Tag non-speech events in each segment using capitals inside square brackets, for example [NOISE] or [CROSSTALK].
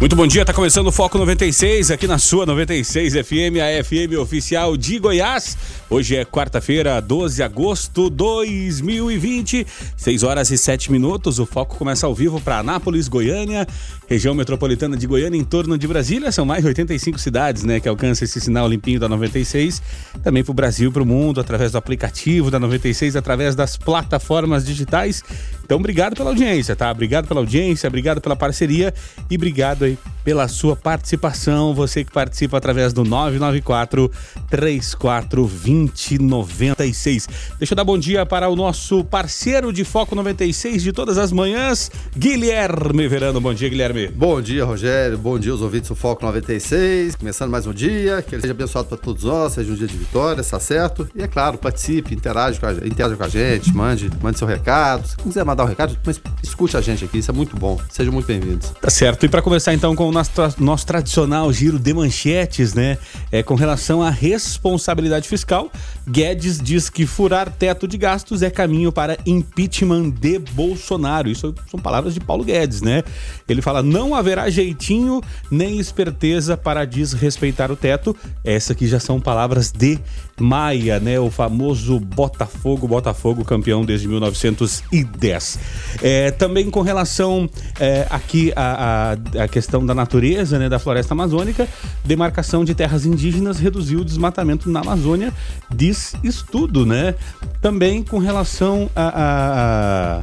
Muito bom dia, tá começando o Foco 96 aqui na sua 96 FM, a FM oficial de Goiás. Hoje é quarta-feira, 12 de agosto de 2020, 6 horas e 7 minutos. O Foco começa ao vivo para Anápolis, Goiânia, região metropolitana de Goiânia, em torno de Brasília. São mais de 85 cidades, né, que alcançam esse sinal limpinho da 96. Também para o Brasil, para o mundo, através do aplicativo da 96, através das plataformas digitais. Então, obrigado pela audiência, tá? Obrigado pela audiência, obrigado pela parceria e obrigado aí pela sua participação. Você que participa através do 994 3420 96. Deixa eu dar bom dia para o nosso parceiro de Foco 96 de todas as manhãs, Guilherme Verano. Bom dia, Guilherme. Bom dia, Rogério. Bom dia, os ouvintes do Foco 96. Começando mais um dia. Que ele seja abençoado para todos nós, seja um dia de vitória, está certo? E é claro, participe, interage com a, interaja com a gente, mande, mande seu recado. Se quiser mandar um recado, mas escute a gente aqui, isso é muito bom. Sejam muito bem-vindos. Tá certo. E para começar então com o nosso, nosso tradicional giro de manchetes, né? É, com relação à responsabilidade fiscal, Guedes diz que furar teto de gastos é caminho para impeachment de Bolsonaro. Isso são palavras de Paulo Guedes, né? Ele fala: não haverá jeitinho nem esperteza para desrespeitar o teto. Essa aqui já são palavras de Maia, né? O famoso Botafogo, Botafogo campeão desde 1910. É, também com relação é, aqui à, à, questão da natureza, né? Da floresta amazônica, demarcação de terras indígenas reduziu o desmatamento na Amazônia, diz estudo, né? Também com relação a, a,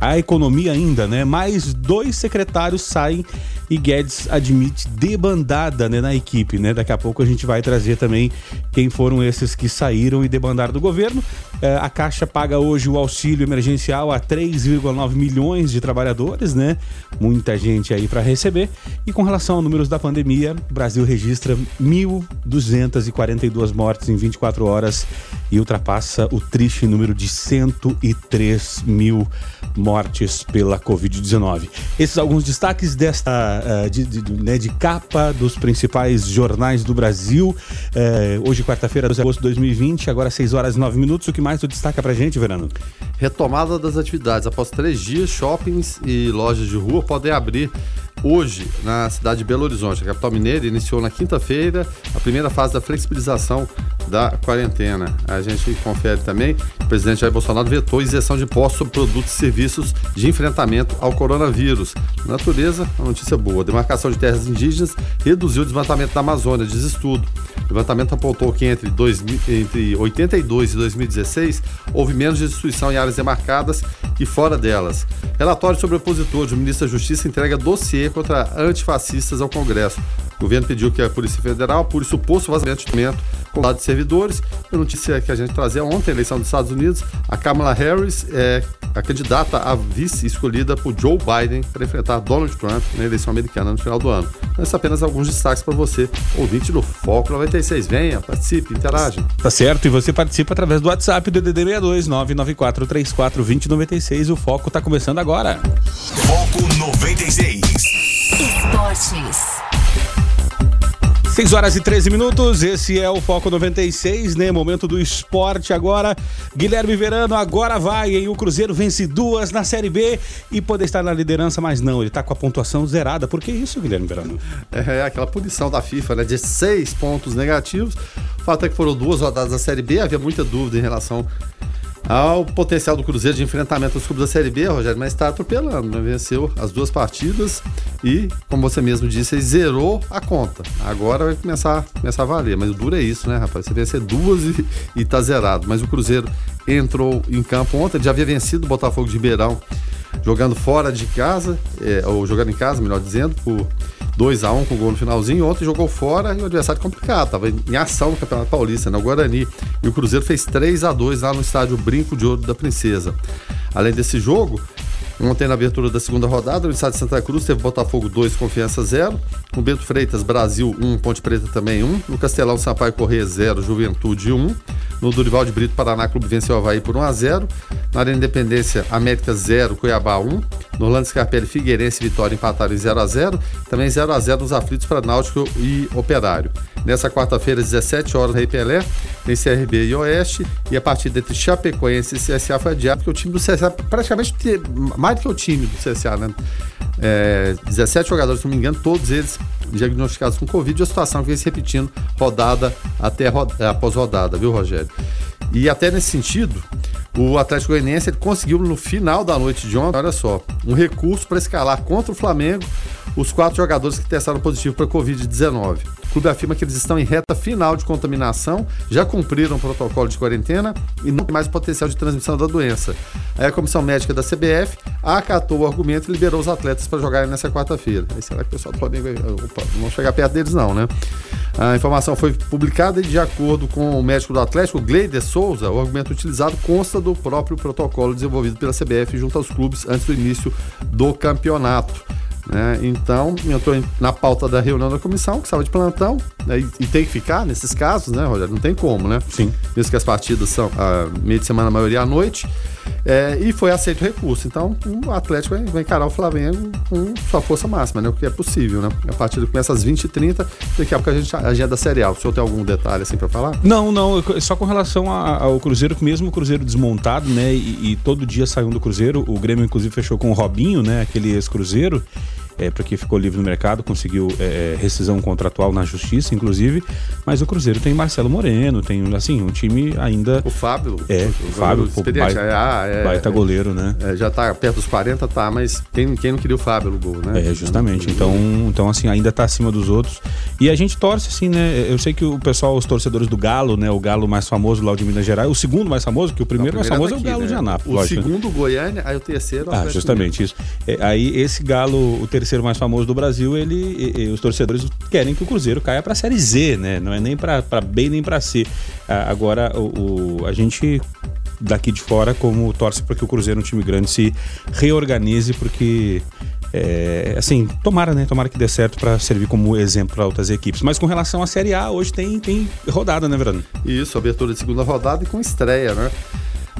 a economia ainda, né? Mais dois secretários saem e Guedes admite debandada né, na equipe. Né? Daqui a pouco a gente vai trazer também quem foram esses que saíram e debandaram do governo. É, a Caixa paga hoje o auxílio emergencial a 3,9 milhões de trabalhadores, né? Muita gente aí para receber. E com relação a números da pandemia, o Brasil registra 1.242 mortes em 24 horas e ultrapassa o triste número de 103 mil mortes pela Covid-19. Esses alguns destaques desta uh, de, de, né, de, capa dos principais jornais do Brasil. Uh, hoje, quarta-feira, 12 de agosto de 2020, agora 6 horas e 9 minutos. O que mais tu destaca pra gente, Verano? Retomada das atividades. Após três dias, shoppings e lojas de rua podem abrir Hoje, na cidade de Belo Horizonte, a capital mineira, iniciou na quinta-feira a primeira fase da flexibilização da quarentena. A gente confere também o presidente Jair Bolsonaro vetou isenção de impostos sobre produtos e serviços de enfrentamento ao coronavírus. Natureza, uma notícia boa. Demarcação de terras indígenas reduziu o desmatamento da Amazônia, diz estudo. O levantamento apontou que entre, dois, entre 82 e 2016 houve menos destruição em áreas demarcadas que fora delas. Relatório sobre opositor de ministro da Justiça entrega dossiê contra antifascistas ao Congresso. O governo pediu que a Polícia Federal apure suposto vazamento de documento com dados de servidores. A notícia que a gente trazia ontem, a eleição dos Estados Unidos, a Kamala Harris é a candidata a vice escolhida por Joe Biden para enfrentar Donald Trump na eleição americana no final do ano. Então, esses apenas alguns destaques para você, ouvinte do Foco 96. Venha, participe, interaja. Tá certo, e você participa através do WhatsApp do DDD 62 994 34 2096. O Foco está começando agora. Foco 96. Esportes. 6 horas e 13 minutos, esse é o Foco 96, né? Momento do esporte agora. Guilherme Verano agora vai, hein? O Cruzeiro vence duas na Série B e poder estar na liderança, mas não, ele tá com a pontuação zerada. Por que isso, Guilherme Verano? É aquela punição da FIFA, né? De seis pontos negativos. O fato é que foram duas rodadas da Série B, havia muita dúvida em relação ao potencial do Cruzeiro de enfrentamento aos clubes da Série B, Rogério, mas está atropelando, né? Venceu as duas partidas e, como você mesmo disse, ele zerou a conta. Agora vai começar, começar a valer. Mas o duro é isso, né, rapaz? Você vencer duas e, e tá zerado. Mas o Cruzeiro entrou em campo ontem, já havia vencido o Botafogo de Ribeirão jogando fora de casa, é, ou jogando em casa, melhor dizendo, por 2 a 1 com o gol no finalzinho. Ontem jogou fora e o adversário complicado, estava em ação no Campeonato Paulista, no né? Guarani. E o Cruzeiro fez 3 a 2 lá no estádio Brinco de Ouro da Princesa. Além desse jogo, Ontem, na abertura da segunda rodada, o estado de Santa Cruz teve Botafogo 2, Confiança 0. No Bento Freitas, Brasil 1, Ponte Preta também 1. No Castelão, Sampaio Corrêa 0, Juventude 1. No Durival de Brito, Paraná Clube venceu o Havaí por 1 a 0 Na Arena Independência, América 0, Cuiabá 1. No Orlando Scarpelli, Figueirense e Vitória empataram em 0 a 0 Também 0 a 0 nos aflitos para Náutico e Operário. Nessa quarta-feira, às 17 horas, Rei Pelé, tem CRB e Oeste. E a partida entre Chapecoense e CSA foi adiada, porque o time do CSA, praticamente mais do que o time do CSA, né? É, 17 jogadores, se não me engano, todos eles diagnosticados com Covid, e a situação que vem se repetindo rodada até após rodada, viu, Rogério? E até nesse sentido, o Atlético Goianiense conseguiu no final da noite de ontem, olha só, um recurso para escalar contra o Flamengo os quatro jogadores que testaram positivo para Covid-19. O clube afirma que eles estão em reta final de contaminação, já cumpriram o protocolo de quarentena e não tem mais potencial de transmissão da doença. Aí a comissão médica da CBF acatou o argumento e liberou os atletas para jogarem nessa quarta-feira. Aí será que o pessoal do Flamengo não chegar perto deles, não, né? A informação foi publicada e, de acordo com o médico do Atlético, Gleider Souza, o argumento utilizado consta do próprio protocolo desenvolvido pela CBF junto aos clubes antes do início do campeonato. Né? Então, eu estou na pauta da reunião da comissão, que estava de plantão, né? e, e, tem que ficar nesses casos, né, Rogério? Não tem como, né? Sim. Mesmo que as partidas são a meio de semana, a maioria à noite. É, e foi aceito recurso. Então, o Atlético vai, encarar o Flamengo com sua força máxima, né? O que é possível, né? A partida começa às 20h30, daqui a pouco a gente agenda serial. O senhor tem algum detalhe assim para falar? Não, não. Só com relação ao Cruzeiro, mesmo o Cruzeiro desmontado, né? E, e todo dia saiu do Cruzeiro. O Grêmio, inclusive, fechou com o Robinho, né? Aquele ex-Cruzeiro é, porque ficou livre no mercado, conseguiu é, é, rescisão contratual na justiça, inclusive. Mas o Cruzeiro tem Marcelo Moreno, tem assim, um time ainda. O Fábio. É, o, o Fábio, o baita, é, ah, é, baita goleiro, né? É, já tá perto dos 40, tá, mas quem, quem não queria o Fábio no gol, né? É, justamente. Então, então, assim, ainda tá acima dos outros. E a gente torce, assim, né? Eu sei que o pessoal, os torcedores do Galo, né? O Galo mais famoso lá de Minas Gerais, o segundo mais famoso, que o primeiro mais famoso é o Galo né? de Anápolis. O lógico, segundo, né? Goiânia, aí o terceiro. Ah, justamente isso. É, aí esse Galo, o terceiro terceiro mais famoso do Brasil, ele, e, e, os torcedores querem que o Cruzeiro caia para a Série Z, né? Não é nem para B nem para C. Ah, agora, o, o, a gente daqui de fora, como torce para que o Cruzeiro, um time grande, se reorganize, porque é, assim, tomara, né? Tomara que dê certo para servir como exemplo para outras equipes. Mas com relação à Série A, hoje tem, tem rodada, né, Verano? Isso, abertura de segunda rodada e com estreia, né?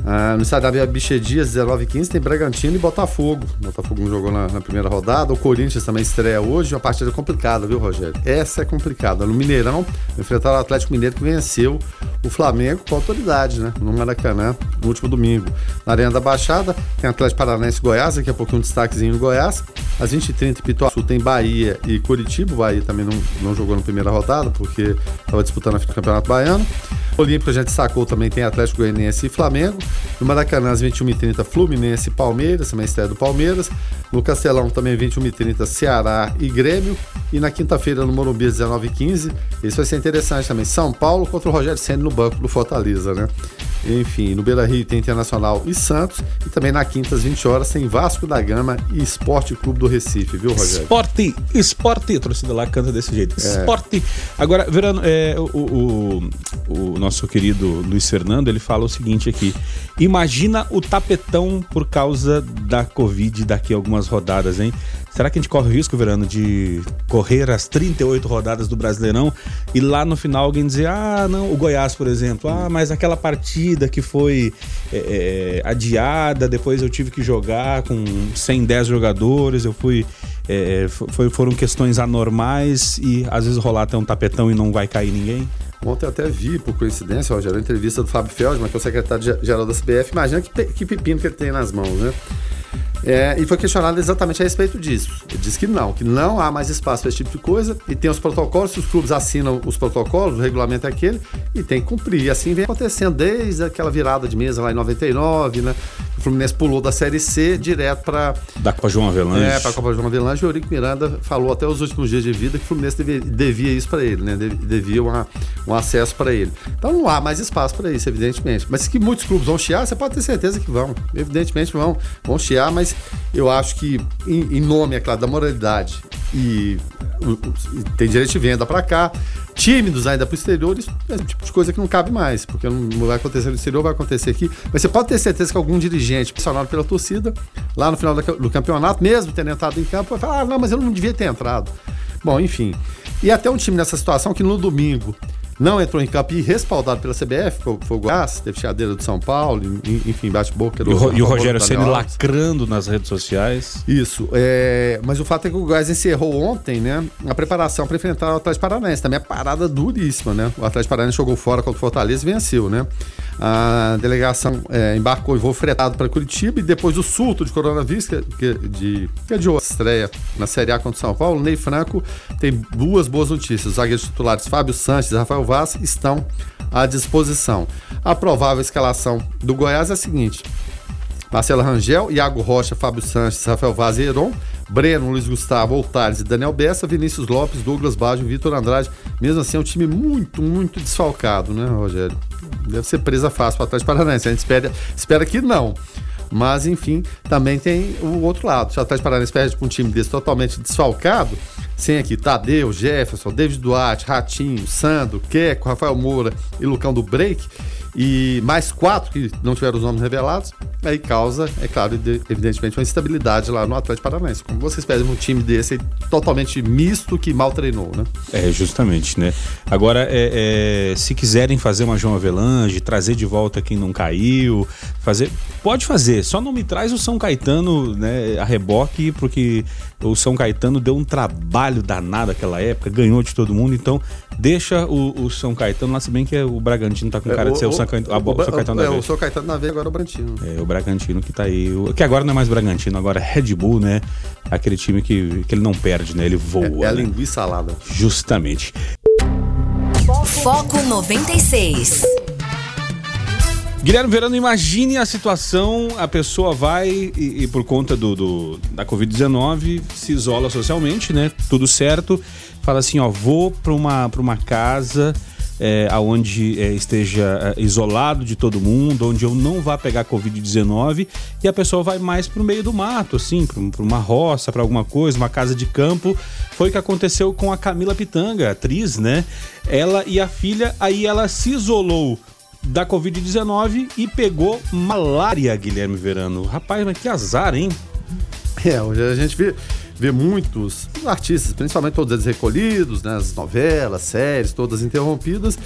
Ah, no estádio da Biche Dias, 19 15 tem Bragantino e Botafogo. Botafogo não jogou na, na, primeira rodada. O Corinthians também estreia hoje. Uma partida complicada, viu, Rogério? Essa é complicada. No Mineirão, enfrentaram o Atlético Mineiro que venceu o Flamengo com autoridade, né? No Maracanã, no último domingo. Na Arena da Baixada, tem Atlético Paranaense e Goiás. Daqui a pouquinho um destaquezinho no Goiás. Às 20h30, Pituaçu tem Bahia e Curitiba. O Bahia também não, não jogou na primeira rodada porque estava disputando a final do Campeonato Baiano. Olímpico a gente sacou também tem Atlético Goianiense e Flamengo. No Maracanã, às 21h30, Fluminense e Palmeiras, também do Palmeiras. No Castelão, também 21h30, Ceará e Grêmio. E na quinta-feira, no Morumbi, às 19h15. Isso vai ser interessante também. São Paulo contra o Rogério Senna no banco do Fortaleza, né? Enfim, no Beira Rio tem Internacional e Santos. E também na quinta, às 20 horas, tem Vasco da Gama e Esporte Clube do Recife, viu, Rogério? Esporte, esporte. A torcida lá canta desse jeito. É. Esporte. Agora, Verano, é, o, o, o, nosso querido Luiz Fernando, ele fala o seguinte aqui. Imagina o tapetão por causa da Covid daqui a algumas rodadas, hein? Será que a gente corre o risco, Verano, de correr as 38 rodadas do Brasileirão e lá no final alguém dizer, ah, não, o Goiás, por exemplo, ah, mas aquela partida que foi é, adiada, depois eu tive que jogar com 110 jogadores, eu fui. É, foi, foram questões anormais e às vezes rolar até um tapetão e não vai cair ninguém? Ontem eu até vi, por coincidência, Rogério, a entrevista do Fábio Feldman, que é o secretário-geral da CBF. Imagina que, que pepino que ele tem nas mãos, né? É, e foi questionado exatamente a respeito disso. Ele disse que não, que não há mais espaço para esse tipo de coisa e tem os protocolos, os clubes assinam os protocolos, o regulamento é aquele e tem que cumprir. E assim vem acontecendo desde aquela virada de mesa lá em 99, né? O Fluminense pulou da Série C direto para. Da Copa João Avelange. É, para a Copa João Avelange. E o Eurico Miranda falou até os últimos dias de vida que o Fluminense devia, devia isso para ele, né? Devia uma, um acesso para ele. Então não há mais espaço para isso, evidentemente. Mas que muitos clubes vão chiar, você pode ter certeza que vão. Evidentemente vão, vão chiar, mas eu acho que, em, em nome, é claro, da moralidade e, e tem direito de venda para cá, tímidos ainda para o exterior, isso é tipo de coisa que não cabe mais, porque não vai acontecer no exterior, vai acontecer aqui. Mas você pode ter certeza que algum dirigente pressionado pela torcida, lá no final do campeonato, mesmo tendo entrado em campo, vai falar: ah, não, mas eu não devia ter entrado. Bom, enfim. E até um time nessa situação que no domingo não entrou em campo e respaldado pela CBF, foi, foi o Goiás, teve chadeira do São Paulo, enfim, bate-boca. E, o, e o Rogério Ceni lacrando nas redes sociais. Isso, é, mas o fato é que o Goiás encerrou ontem, né, a preparação para enfrentar o Atlético Paranaense, também é parada duríssima, né, o Atlético Paranaense jogou fora contra o Fortaleza e venceu, né. A delegação é, embarcou e voo fretado para Curitiba e depois do surto de coronavírus, que, que, de, que adiou a estreia na Série A contra o São Paulo, Ney Franco tem duas boas notícias. Os zagueiros titulares Fábio Sanches e Rafael Vaz estão à disposição. A provável escalação do Goiás é a seguinte: Marcelo Rangel, Iago Rocha, Fábio Sanches, Rafael Vaz e Heron, Breno, Luiz Gustavo, Oltares e Daniel Bessa, Vinícius Lopes, Douglas Baggio, Vitor Andrade. Mesmo assim, é um time muito, muito desfalcado, né, Rogério? Deve ser presa fácil para trás Paranaense. A gente espera, espera que não. Mas, enfim, também tem o outro lado. Se o Atlético Paranaense perde para um time desse totalmente desfalcado, sem aqui Tadeu, Jefferson, David Duarte, Ratinho, Sandro, Queco, Rafael Moura e Lucão do Break, e mais quatro que não tiveram os nomes revelados, aí causa, é claro, evidentemente, uma instabilidade lá no Atlético Paranaense. Como vocês pedem um time desse totalmente misto que mal treinou, né? É, justamente, né? Agora, é, é, se quiserem fazer uma João Avelange, trazer de volta quem não caiu, fazer. Pode fazer, só não me traz o São Caetano né, a reboque, porque o São Caetano deu um trabalho danado naquela época, ganhou de todo mundo, então deixa o, o São Caetano lá, se bem que é o Bragantino tá com cara é, de ser o, São, Caetano, a, o, São Caetano é, o São Caetano na veia, agora é o Bragantino. É, o Bragantino que tá aí. O, que agora não é mais Bragantino, agora é Red Bull, né? Aquele time que, que ele não perde, né? Ele voa. É, é a né? linguiça salada. Justamente. Foco 96. Guilherme Verano, imagine a situação, a pessoa vai e, e por conta do, do da Covid-19 se isola socialmente, né? Tudo certo. Fala assim, ó, vou para uma, uma casa é, onde é, esteja é, isolado de todo mundo, onde eu não vá pegar Covid-19 e a pessoa vai mais para o meio do mato, assim, para uma roça, para alguma coisa, uma casa de campo. Foi o que aconteceu com a Camila Pitanga, atriz, né? Ela e a filha, aí ela se isolou da Covid-19 e pegou malária, Guilherme Verano. Rapaz, mas que azar, hein? É, hoje a gente vê, vê muitos artistas, principalmente todos eles recolhidos, né, as novelas, séries, todas interrompidas.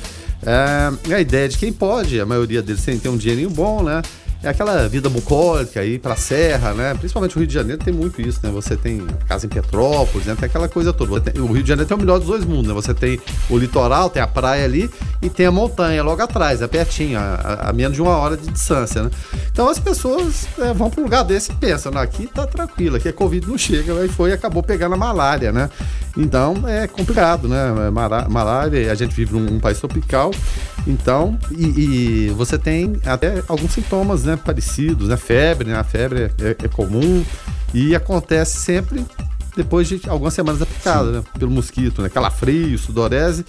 É, a ideia de quem pode, a maioria deles tem, tem um dinheirinho bom, né? É aquela vida bucólica aí pra serra, né? Principalmente o Rio de Janeiro tem muito isso, né? Você tem casa em Petrópolis, né? Tem aquela coisa toda. Tem, o Rio de Janeiro tem o melhor dos dois mundos, né? Você tem o litoral, tem a praia ali e tem a montanha logo atrás, é pertinho, a, a menos de uma hora de distância, né? Então as pessoas é, vão para um lugar desse e pensam, aqui tá tranquilo, aqui a Covid não chega, aí foi e acabou pegando a malária, né? Então é complicado, né? Malária, a gente vive num, num país tropical, então, e, e, você tem até alguns sintomas, né? Parecidos, né? Febre, né? A febre é, é comum e acontece sempre depois de algumas semanas aplicada, né? Pelo mosquito, né? Calafrio, sudorese.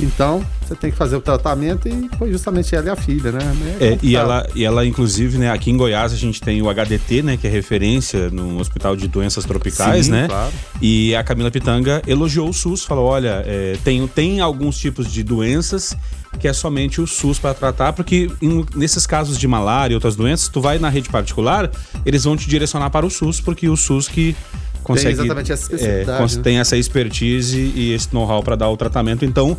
Então, você tem que fazer o tratamento e foi justamente ela e a filha, né? É, é e, ela, e ela, inclusive, né? Aqui em Goiás a gente tem o HDT, né? Que é referência no Hospital de Doenças Tropicais, Sim, né? Claro. E a Camila Pitanga elogiou o SUS, falou: olha, é, tem, tem alguns tipos de doenças que é somente o SUS para tratar, porque em, nesses casos de malária e outras doenças, tu vai na rede particular, eles vão te direcionar para o SUS, porque o SUS que consegue tem exatamente essa é, né? tem essa expertise e esse know-how para dar o tratamento. Então,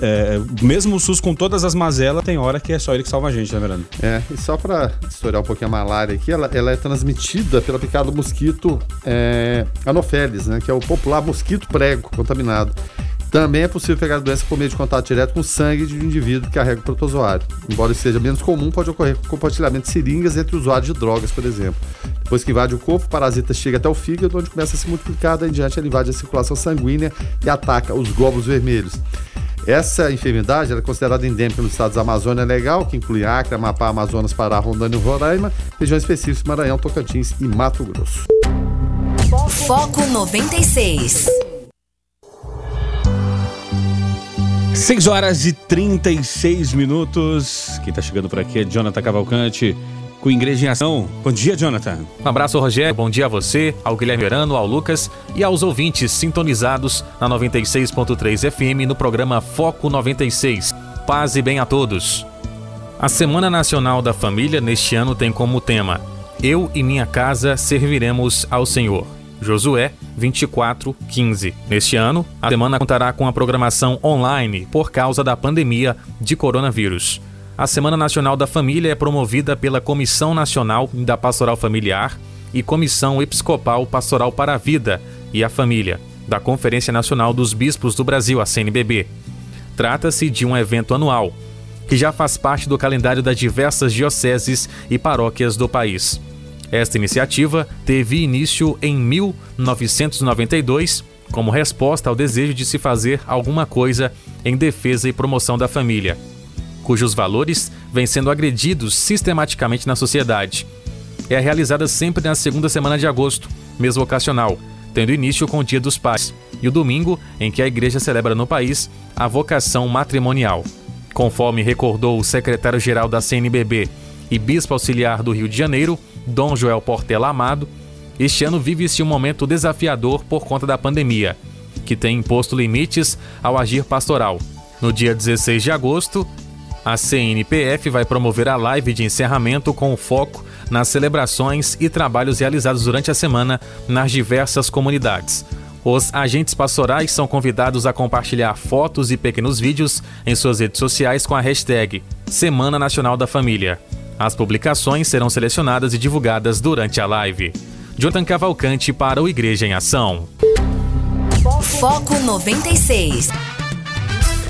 é, mesmo o SUS com todas as mazelas, tem hora que é só ele que salva a gente, né, Verano? É, e só para estourar um pouquinho a malária aqui, ela, ela é transmitida pela picada do mosquito é, Anopheles, né, que é o popular mosquito prego contaminado. Também é possível pegar a doença por meio de contato direto com o sangue de um indivíduo que carrega o protozoário. Embora isso seja menos comum, pode ocorrer com compartilhamento de seringas entre usuários de drogas, por exemplo. Depois que invade o corpo, o parasita chega até o fígado, onde começa a se multiplicar, daí em diante ele invade a circulação sanguínea e ataca os glóbulos vermelhos. Essa enfermidade é considerada endêmica nos estados da Amazônia Legal, que inclui Acre, Amapá, Amazonas, Pará, Rondônia e Roraima, regiões específicas Maranhão, Tocantins e Mato Grosso. Foco 96. 6 horas e 36 minutos. Quem tá chegando por aqui é Jonathan Cavalcante. com Igreja em Ação. Bom dia, Jonathan. Um abraço, Rogério. Bom dia a você, ao Guilherme Verano, ao Lucas e aos ouvintes sintonizados na 96.3 FM no programa Foco 96. Paz e bem a todos. A Semana Nacional da Família neste ano tem como tema Eu e minha casa serviremos ao Senhor. Josué 24:15. Neste ano, a semana contará com a programação online por causa da pandemia de coronavírus. A Semana Nacional da Família é promovida pela Comissão Nacional da Pastoral Familiar e Comissão Episcopal Pastoral para a Vida e a Família, da Conferência Nacional dos Bispos do Brasil, a CNBB. Trata-se de um evento anual que já faz parte do calendário das diversas dioceses e paróquias do país. Esta iniciativa teve início em 1992 como resposta ao desejo de se fazer alguma coisa em defesa e promoção da família, cujos valores vêm sendo agredidos sistematicamente na sociedade. É realizada sempre na segunda semana de agosto, mês vocacional, tendo início com o Dia dos Pais, e o domingo em que a igreja celebra no país a vocação matrimonial. Conforme recordou o secretário-geral da CNBB e bispo auxiliar do Rio de Janeiro, Dom Joel Portela Amado, este ano vive-se um momento desafiador por conta da pandemia, que tem imposto limites ao agir pastoral. No dia 16 de agosto, a CNPF vai promover a live de encerramento com foco nas celebrações e trabalhos realizados durante a semana nas diversas comunidades. Os agentes pastorais são convidados a compartilhar fotos e pequenos vídeos em suas redes sociais com a hashtag Semana Nacional da Família. As publicações serão selecionadas e divulgadas durante a live. Jonathan Cavalcante para o Igreja em Ação. Foco 96.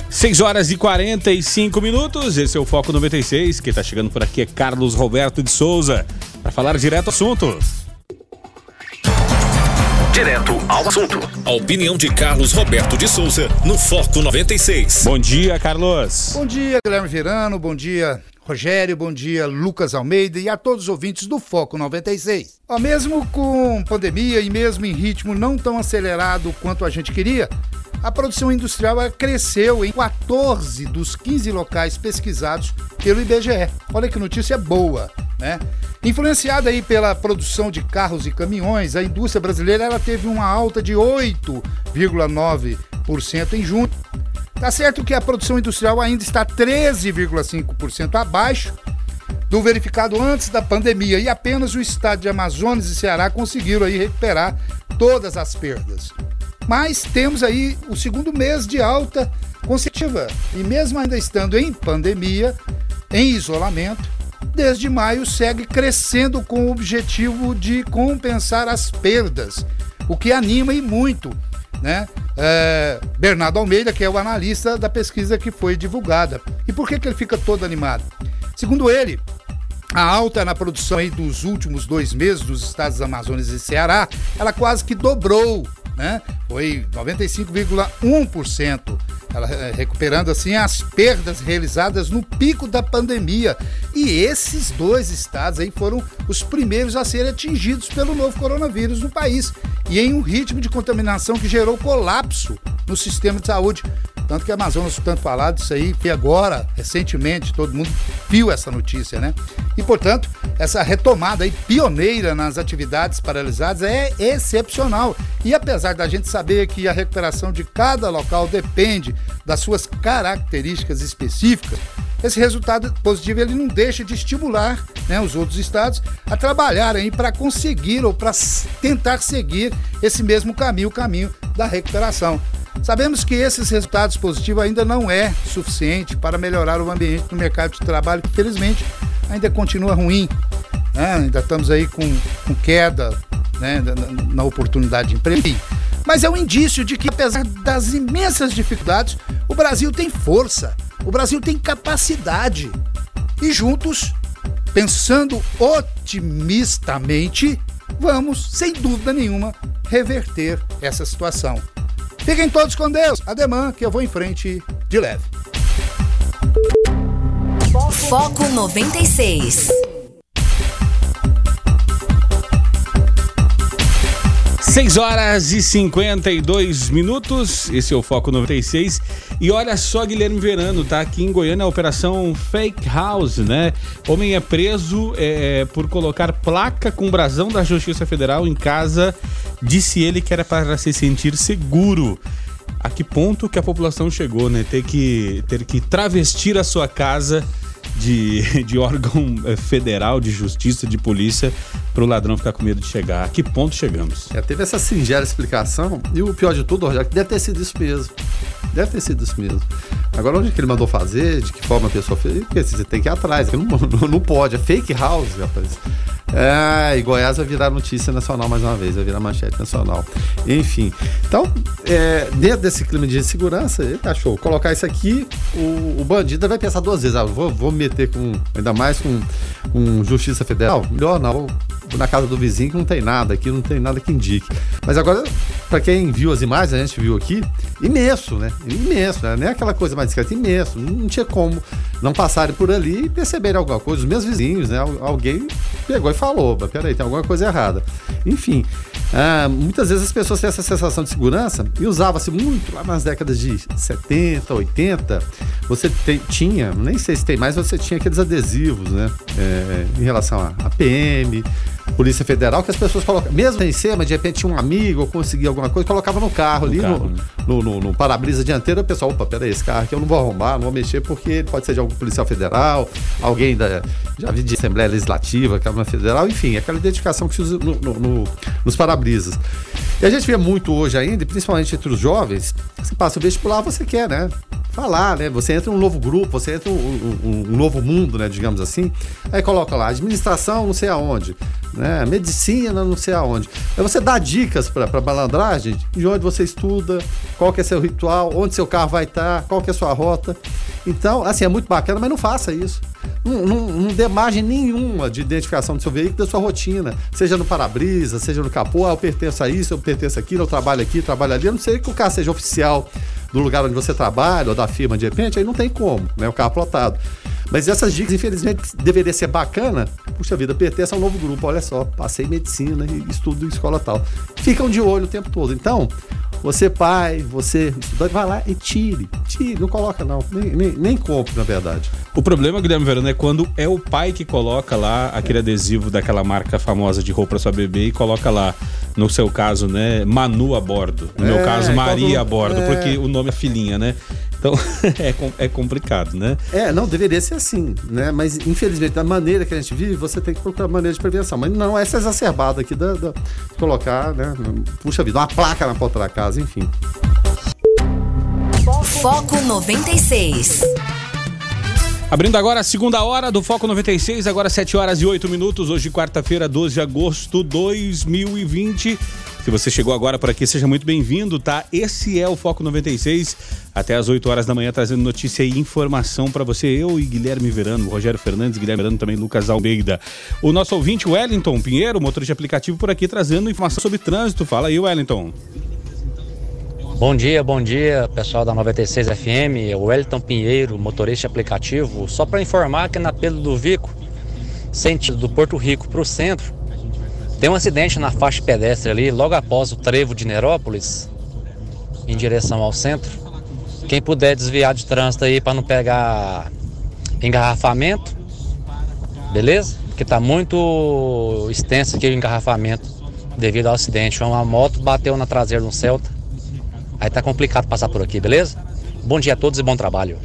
6 horas e 45 minutos. Esse é o Foco 96. Quem está chegando por aqui é Carlos Roberto de Souza para falar direto ao assunto. Direto ao assunto. A opinião de Carlos Roberto de Souza no Foco 96. Bom dia, Carlos. Bom dia, Guilherme Verano. Bom dia, Rogério. Bom dia, Lucas Almeida e a todos os ouvintes do Foco 96. Ó, mesmo com pandemia e mesmo em ritmo não tão acelerado quanto a gente queria, a produção industrial cresceu em 14 dos 15 locais pesquisados pelo IBGE. Olha que notícia boa, né? Influenciada aí pela produção de carros e caminhões, a indústria brasileira ela teve uma alta de 8,9% em junho. Tá certo que a produção industrial ainda está 13,5% abaixo do verificado antes da pandemia e apenas o estado de Amazonas e Ceará conseguiram aí recuperar todas as perdas. Mas temos aí o segundo mês de alta consecutiva e mesmo ainda estando em pandemia, em isolamento, desde maio segue crescendo com o objetivo de compensar as perdas, o que anima e muito, né? É, Bernardo Almeida, que é o analista da pesquisa que foi divulgada. E por que, que ele fica todo animado? Segundo ele, a alta na produção aí dos últimos dois meses dos estados Amazonas e Ceará, ela quase que dobrou, né? Foi 95,1% ela eh, recuperando assim as perdas realizadas no pico da pandemia. E esses dois estados aí foram os primeiros a serem atingidos pelo novo coronavírus no país e em um ritmo de contaminação que gerou colapso no sistema de saúde. Tanto que a Amazonas, tanto falado isso aí, que agora, recentemente, todo mundo viu essa notícia, né? E, portanto, essa retomada aí pioneira nas atividades paralisadas é excepcional. E apesar da gente saber que a recuperação de cada local depende das suas características específicas, esse resultado positivo ele não deixa de estimular né, os outros estados a trabalharem para conseguir ou para tentar seguir esse mesmo caminho, o caminho da recuperação. Sabemos que esses resultados positivos ainda não é suficiente para melhorar o ambiente no mercado de trabalho, que felizmente ainda continua ruim. Né? Ainda estamos aí com, com queda né, na, na oportunidade de emprego. Mas é um indício de que, apesar das imensas dificuldades, o Brasil tem força, o Brasil tem capacidade. E juntos, pensando otimistamente, vamos, sem dúvida nenhuma, reverter essa situação. Fiquem todos com Deus. Ademã, que eu vou em frente de leve. Foco 96. 6 horas e 52 minutos, esse é o Foco 96. E olha só, Guilherme Verano, tá aqui em Goiânia a operação Fake House, né? Homem é preso é, por colocar placa com brasão da Justiça Federal em casa, disse ele que era para se sentir seguro. A que ponto que a população chegou, né? Ter que, ter que travestir a sua casa de, [LAUGHS] de órgão eh, federal, de justiça, de polícia, para o ladrão ficar com medo de chegar. A que ponto chegamos? É, teve essa singela explicação, e o pior de tudo, Rogério, deve ter sido isso mesmo. Deve ter sido isso mesmo. Agora, onde que ele mandou fazer, de que forma a pessoa fez, porque você tem que ir atrás, não, [LAUGHS] não, não pode, é fake house, rapaz. É, e Goiás vai virar notícia nacional mais uma vez, vai virar manchete nacional. Enfim, então, é, dentro desse clima de segurança, ele achou, colocar isso aqui, o, o bandido vai pensar duas vezes, ah, vou, vou me meter com, ainda mais com, com Justiça Federal? Melhor não, na casa do vizinho que não tem nada aqui, não tem nada que indique. Mas agora, para quem viu as imagens, a gente viu aqui, imenso, né? Imenso, né? É aquela coisa mais discreta, imenso. Não tinha como não passarem por ali e perceberem alguma coisa. Os meus vizinhos, né? Alguém pegou e falou, peraí, tem alguma coisa errada. Enfim, ah, muitas vezes as pessoas têm essa sensação de segurança e usava-se muito lá nas décadas de 70, 80. Você te, tinha, nem sei se tem mais, você tinha aqueles adesivos, né? É, em relação a, a PM, Polícia Federal, que as pessoas colocam, mesmo em cima, de repente tinha um amigo ou conseguia alguma coisa, colocava no carro no ali, carro, no, né? no, no, no para-brisa dianteiro, o pessoal, opa, peraí, esse carro aqui eu não vou arrombar, não vou mexer, porque ele pode ser de algum policial federal, alguém da, já vi de Assembleia Legislativa, Câmara Federal, enfim, aquela identificação que se usa no, nos para-brisas. E a gente vê muito hoje ainda, principalmente entre os jovens, você passa o vestibular, você quer, né? Falar, né? Você entra em um novo grupo, você entra em um, um, um, novo mundo, né? Digamos assim. Aí coloca lá, administração não sei aonde, né? Medicina não sei aonde. Aí você dá dicas para malandragem de onde você estuda, qual que é seu ritual, onde seu carro vai estar, qual que é sua rota. Então, assim, é muito bacana, mas não faça isso. Não, não, não dê margem nenhuma de identificação do seu veículo, da sua rotina. Seja no para-brisa, seja no capô, ah, eu pertenço a isso, eu pertenço aquilo, eu trabalho aqui, trabalho ali. Eu não sei que o carro seja oficial do lugar onde você trabalha ou da firma de repente, aí não tem como, né? O carro plotado. Mas essas dicas, infelizmente, deveria ser bacana. Puxa vida, pertence a um novo grupo. Olha só, passei medicina e estudo em escola tal. Ficam de olho o tempo todo. Então, você pai, você estudante, vai lá e tire. Tire, não coloca não. Nem, nem, nem compre, na verdade. O problema, Guilherme Verano, é quando é o pai que coloca lá aquele adesivo daquela marca famosa de roupa sua bebê e coloca lá, no seu caso, né, Manu a bordo. No é, meu caso, Maria quando, a bordo, é... porque o nome é filhinha, né? Então [LAUGHS] é, é complicado, né? É, não, deveria ser assim, né? Mas infelizmente, da maneira que a gente vive, você tem que procurar maneira de prevenção. Mas não essa exacerbada aqui da, da, de colocar, né? Puxa vida, uma placa na porta da casa, enfim. Foco 96. Abrindo agora a segunda hora do Foco 96, agora 7 horas e 8 minutos, hoje quarta-feira, 12 de agosto de 2020. Se você chegou agora por aqui, seja muito bem-vindo, tá? Esse é o Foco 96, até as 8 horas da manhã, trazendo notícia e informação para você. Eu e Guilherme Verano, Rogério Fernandes, Guilherme Verano, também Lucas Almeida. O nosso ouvinte, Wellington Pinheiro, motorista de aplicativo, por aqui, trazendo informação sobre trânsito. Fala aí, Wellington. Bom dia, bom dia, pessoal da 96 FM, Wellington Pinheiro, motorista aplicativo. Só para informar que na Pedro do Vico, sentido do Porto Rico para o centro, tem um acidente na faixa pedestre ali, logo após o trevo de Nerópolis, em direção ao centro. Quem puder desviar de trânsito aí para não pegar engarrafamento, beleza? Porque tá muito extenso aqui o engarrafamento devido ao acidente. Uma moto bateu na traseira de um Celta. Aí tá complicado passar por aqui, beleza? Bom dia a todos e bom trabalho.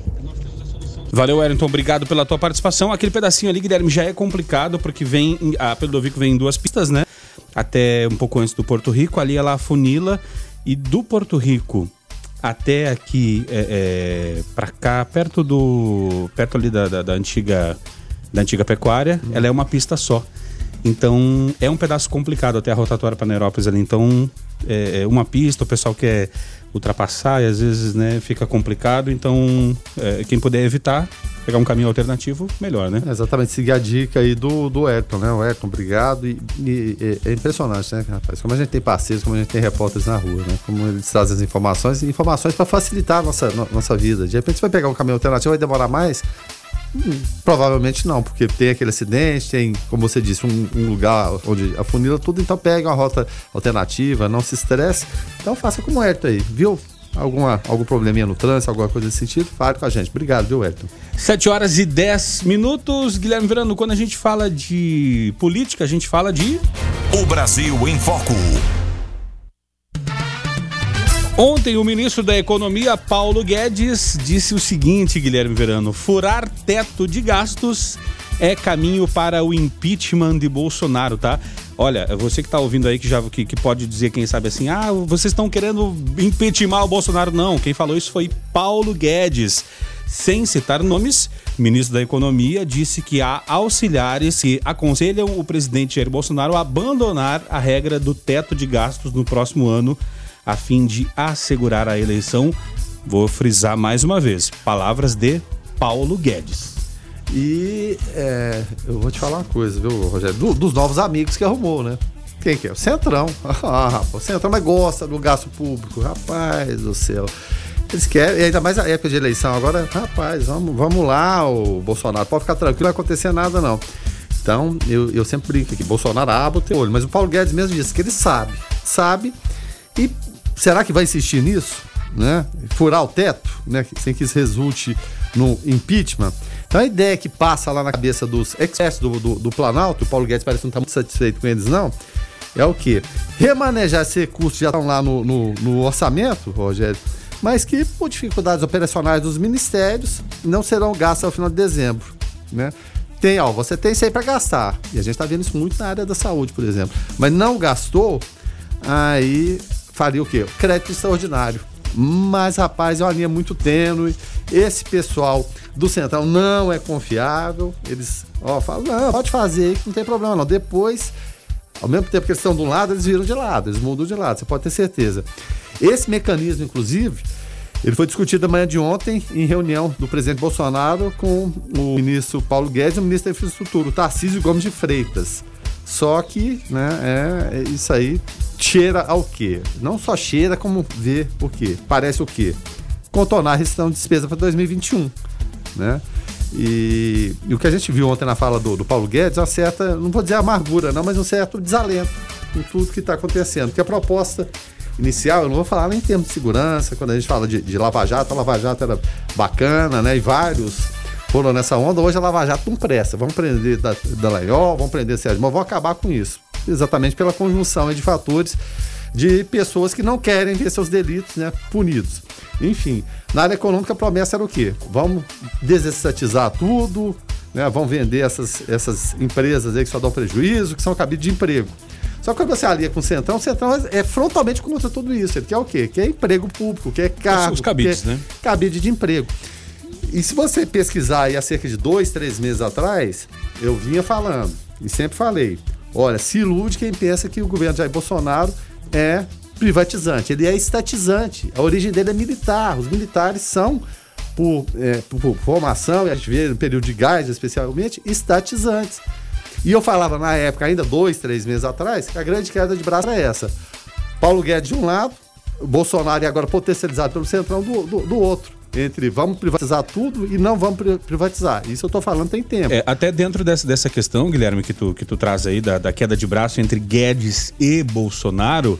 Valeu, Wellington. Obrigado pela tua participação. Aquele pedacinho ali, Guilherme, já é complicado, porque vem. A Pedovico vem em duas pistas, né? Até um pouco antes do Porto Rico. Ali ela funila. E do Porto Rico até aqui, é, é, para cá, perto do. perto ali da, da, da antiga. Da antiga pecuária, hum. ela é uma pista só. Então é um pedaço complicado até a rotatória para Nerópolis ali. Então é, é uma pista, o pessoal quer ultrapassar e às vezes né, fica complicado. Então é, quem puder evitar, pegar um caminho alternativo, melhor, né? É exatamente, seguir a dica aí do, do Ayrton, né? O Ayrton, obrigado. E, e, é impressionante, né, rapaz? Como a gente tem parceiros, como a gente tem repórteres na rua, né? Como eles trazem as informações, informações para facilitar a nossa, no, nossa vida. De repente você vai pegar um caminho alternativo, vai demorar mais Hum, provavelmente não, porque tem aquele acidente, tem, como você disse, um, um lugar onde afunila tudo, então pega uma rota alternativa, não se estresse. Então faça como o Ayrton aí, viu? Alguma, algum probleminha no trânsito, alguma coisa desse sentido, fale com a gente. Obrigado, viu, Ayrton? 7 horas e 10 minutos. Guilherme Verano, quando a gente fala de política, a gente fala de. O Brasil em Foco. Ontem, o ministro da Economia, Paulo Guedes, disse o seguinte, Guilherme Verano: furar teto de gastos é caminho para o impeachment de Bolsonaro, tá? Olha, você que está ouvindo aí que já que, que, pode dizer, quem sabe assim, ah, vocês estão querendo impeachment o Bolsonaro. Não, quem falou isso foi Paulo Guedes. Sem citar nomes, o ministro da Economia disse que há auxiliares que aconselham o presidente Jair Bolsonaro a abandonar a regra do teto de gastos no próximo ano a fim de assegurar a eleição. Vou frisar mais uma vez: palavras de Paulo Guedes. E é, eu vou te falar uma coisa, viu, Rogério? Do, dos novos amigos que arrumou, né? Quem que é? O Centrão. [LAUGHS] Ah, rapaz, o Centrão mas gosta do gasto público. Rapaz do céu. Eles querem, ainda mais a época de eleição. Agora, rapaz, vamos, vamos lá, o Bolsonaro. Pode ficar tranquilo, não vai acontecer nada, não. Então, eu, eu sempre brinco aqui, Bolsonaro abre o teu olho. Mas o Paulo Guedes mesmo disse que ele sabe. Sabe. E será que vai insistir nisso? Né? Furar o teto, né? sem que isso resulte no impeachment. Então a ideia que passa lá na cabeça dos experts do, do, do Planalto, o Paulo Guedes parece não está muito satisfeito com eles, não. É o quê? Remanejar esses recursos que já estão lá no, no, no orçamento, Rogério, mas que por dificuldades operacionais dos ministérios não serão gastos ao final de dezembro. Né? Tem, ó, você tem isso aí para gastar. E a gente está vendo isso muito na área da saúde, por exemplo. Mas não gastou, aí faria o quê? Crédito extraordinário. Mas, rapaz, é uma linha muito tênue. Esse pessoal do Central não é confiável. Eles, ó, falam, não, pode fazer, não tem problema não. Depois, ao mesmo tempo que eles estão de um lado, eles viram de lado, eles mudam de lado, você pode ter certeza. Esse mecanismo, inclusive, ele foi discutido amanhã de ontem em reunião do presidente Bolsonaro com o ministro Paulo Guedes e o ministro da Infraestrutura, o Tarcísio Gomes de Freitas. Só que, né, é, é isso aí cheira ao quê? Não só cheira, como vê o quê? Parece o quê? Contornar a restrição de despesa para 2021, né? E, e, o que a gente viu ontem na fala do, do Paulo Guedes é uma certa, não vou dizer amargura, não, mas um certo desalento com tudo que está acontecendo. Porque a proposta inicial, eu não vou falar nem em termos de segurança, quando a gente fala de, de Lava Jato, a Lava Jato era bacana, né? E vários foram nessa onda. Hoje a Lava Jato não presta. Vamos prender da, Dallagnol, vamos prender Sérgio Moro, vamos acabar com isso. Exatamente pela conjunção de fatores de pessoas que não querem ver seus delitos né, punidos. Enfim, na área econômica a promessa era o quê? Vamos desestatizar tudo, né, vamos vender essas, essas empresas aí que só dão prejuízo, que são cabide de emprego. Só que quando você alia com o Centrão, o Centrão é frontalmente contra tudo isso. Ele quer o quê? Quer emprego público, quer cargo. Os cabides, né? Cabide de emprego. E se você pesquisar aí há cerca de dois, três meses atrás, eu vinha falando, e sempre falei, olha, se ilude quem pensa que o governo de Jair Bolsonaro é privatizante. Ele é estatizante. A origem dele é militar. Os militares são, por, é, por, por formação, e a gente vê no período de gás especialmente, estatizantes. E eu falava na época, ainda dois, três meses atrás, que a grande queda de braço é essa. Paulo Guedes de um lado, Bolsonaro e agora potencializado pelo Centrão do, do, do outro entre vamos privatizar tudo e não vamos privatizar. Isso eu estou falando tem tempo. É, até dentro dessa, dessa questão, Guilherme, que tu, que tu traz aí da, da queda de braço entre Guedes e Bolsonaro,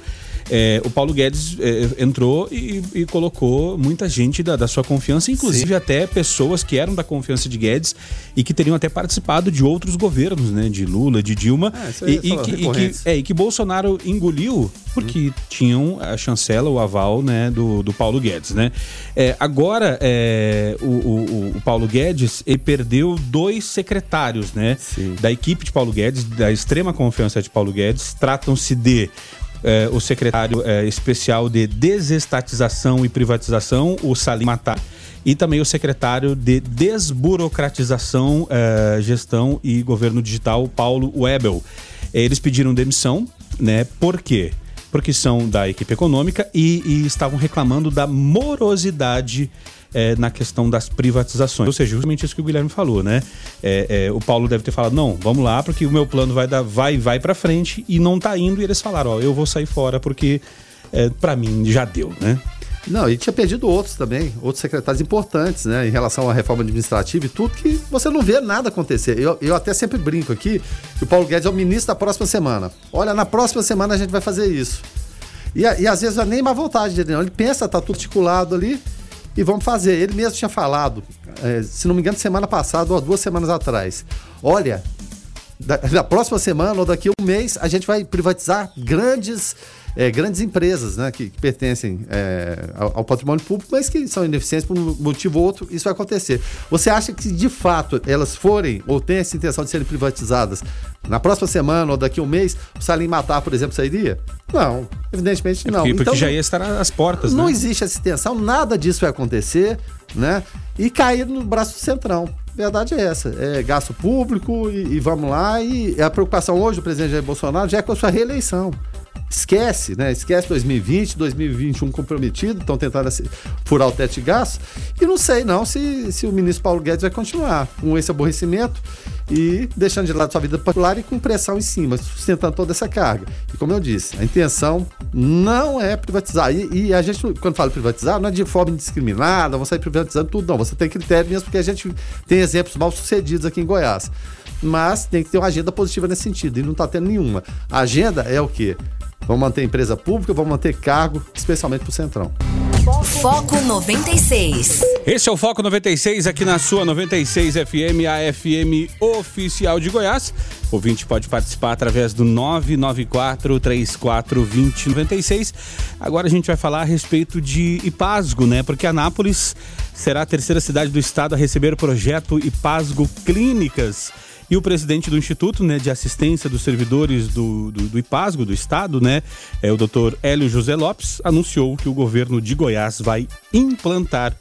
é, o Paulo Guedes é, entrou e, e, colocou muita gente da, da sua confiança, inclusive Sim. até pessoas que eram da confiança de Guedes e que teriam até participado de outros governos, né? De Lula, de Dilma. É, e, e, que, e, que, é, e que Bolsonaro engoliu porque hum. tinham a chancela, o aval né, do, do Paulo Guedes. Né? É, agora, é, o, o, o, Paulo Guedes ele perdeu dois secretários né, da equipe de Paulo Guedes, da extrema confiança de Paulo Guedes. Tratam-se de é, o secretário é, especial de desestatização e privatização, o Salim Matar, e também o secretário de desburocratização, é, gestão e governo digital, Paulo Webel. Eles pediram demissão, né? Por quê? Porque são da equipe econômica e, e estavam reclamando da morosidade é, na questão das privatizações. Ou seja, justamente isso que o Guilherme falou, né? É, é, o Paulo deve ter falado, não, vamos lá, porque o meu plano vai dar, vai, vai para frente e não tá indo. E eles falaram, ó, eu vou sair fora porque é, para mim já deu, né? Não, e tinha perdido outros também, outros secretários importantes, né, em relação à reforma administrativa e tudo, que você não vê nada acontecer. Eu, eu até sempre brinco aqui que o Paulo Guedes é o ministro da próxima semana. Olha, na próxima semana a gente vai fazer isso. E, e às vezes não é nem má vontade dele, não. Ele pensa, tá tudo articulado ali e vamos fazer. Ele mesmo tinha falado, é, se não me engano, semana passada ou duas semanas atrás. Olha, da, da próxima semana ou daqui a um mês a gente vai privatizar grandes é, grandes empresas né, que, que pertencem é, ao, ao, patrimônio público, mas que são ineficientes por um motivo ou outro, isso vai acontecer. Você acha que, de fato, elas forem ou têm essa intenção de serem privatizadas na próxima semana ou daqui a um mês, o Salim Matar, por exemplo, sairia? Não, evidentemente é não. Porque, então, já ia estar às portas, Não né? existe essa intenção, nada disso vai acontecer, né? E cair no braço do Centrão. Verdade é essa, é gasto público e, e vamos lá. E a preocupação hoje do presidente Jair Bolsonaro já é com a sua reeleição esquece, né? Esquece 2020, 2021 comprometido, estão tentando furar o teto de gastos. E não sei não se, se o ministro Paulo Guedes vai continuar com esse aborrecimento e deixando de lado sua vida popular e com pressão em cima, sustentando toda essa carga. E como eu disse, a intenção não é privatizar. E, e a gente, quando fala privatizar, não é de forma indiscriminada, vamos sair privatizando tudo, não. Você tem critério mesmo, porque a gente tem exemplos mal sucedidos aqui em Goiás. Mas tem que ter uma agenda positiva nesse sentido, e não está tendo nenhuma. A agenda é o quê? Vamos manter empresa pública, vamos manter cargo, especialmente para o Centrão. Foco 96. Esse é o Foco 96 aqui na sua 96 FM, a FM oficial de Goiás. O ouvinte pode participar através do 994 34 2096. Agora a gente vai falar a respeito de Ipasgo, né? Porque Anápolis será a terceira cidade do estado a receber o projeto Ipasgo Clínicas. E o presidente do Instituto né, de Assistência dos Servidores do, do, do IPASGO, do Estado, né, é o doutor Hélio José Lopes, anunciou que o governo de Goiás vai implantar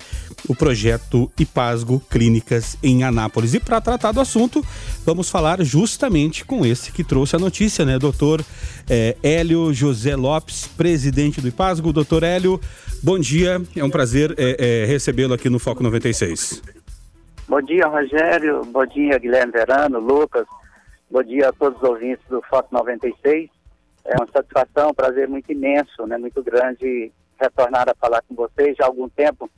o projeto IPASGO Clínicas em Anápolis. E para tratar do assunto, vamos falar justamente com esse que trouxe a notícia, né, doutor é, Hélio José Lopes, presidente do IPASGO. Doutor Hélio, bom dia, é um prazer é, é, recebê-lo aqui no Foco 96. Bom dia, Rogério. Bom dia, Guilherme Verano, Lucas. Bom dia a todos os ouvintes do Foco 96. É uma satisfação, um prazer muito imenso, né, muito grande retornar a falar com vocês. Já há algum tempo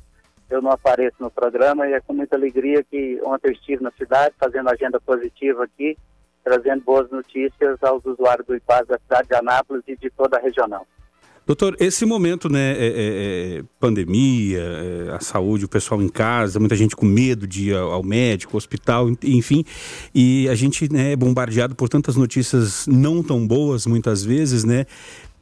eu não apareço no programa e é com muita alegria que ontem eu estive na cidade fazendo agenda positiva aqui, trazendo boas notícias aos usuários do IPAS da cidade de Anápolis e de toda a regional. Doutor, esse momento, né, é, é, é pandemia, é, a saúde, o pessoal em casa, muita gente com medo de ir ao médico, hospital, enfim, e a gente né, é bombardeado por tantas notícias não tão boas, muitas vezes, né?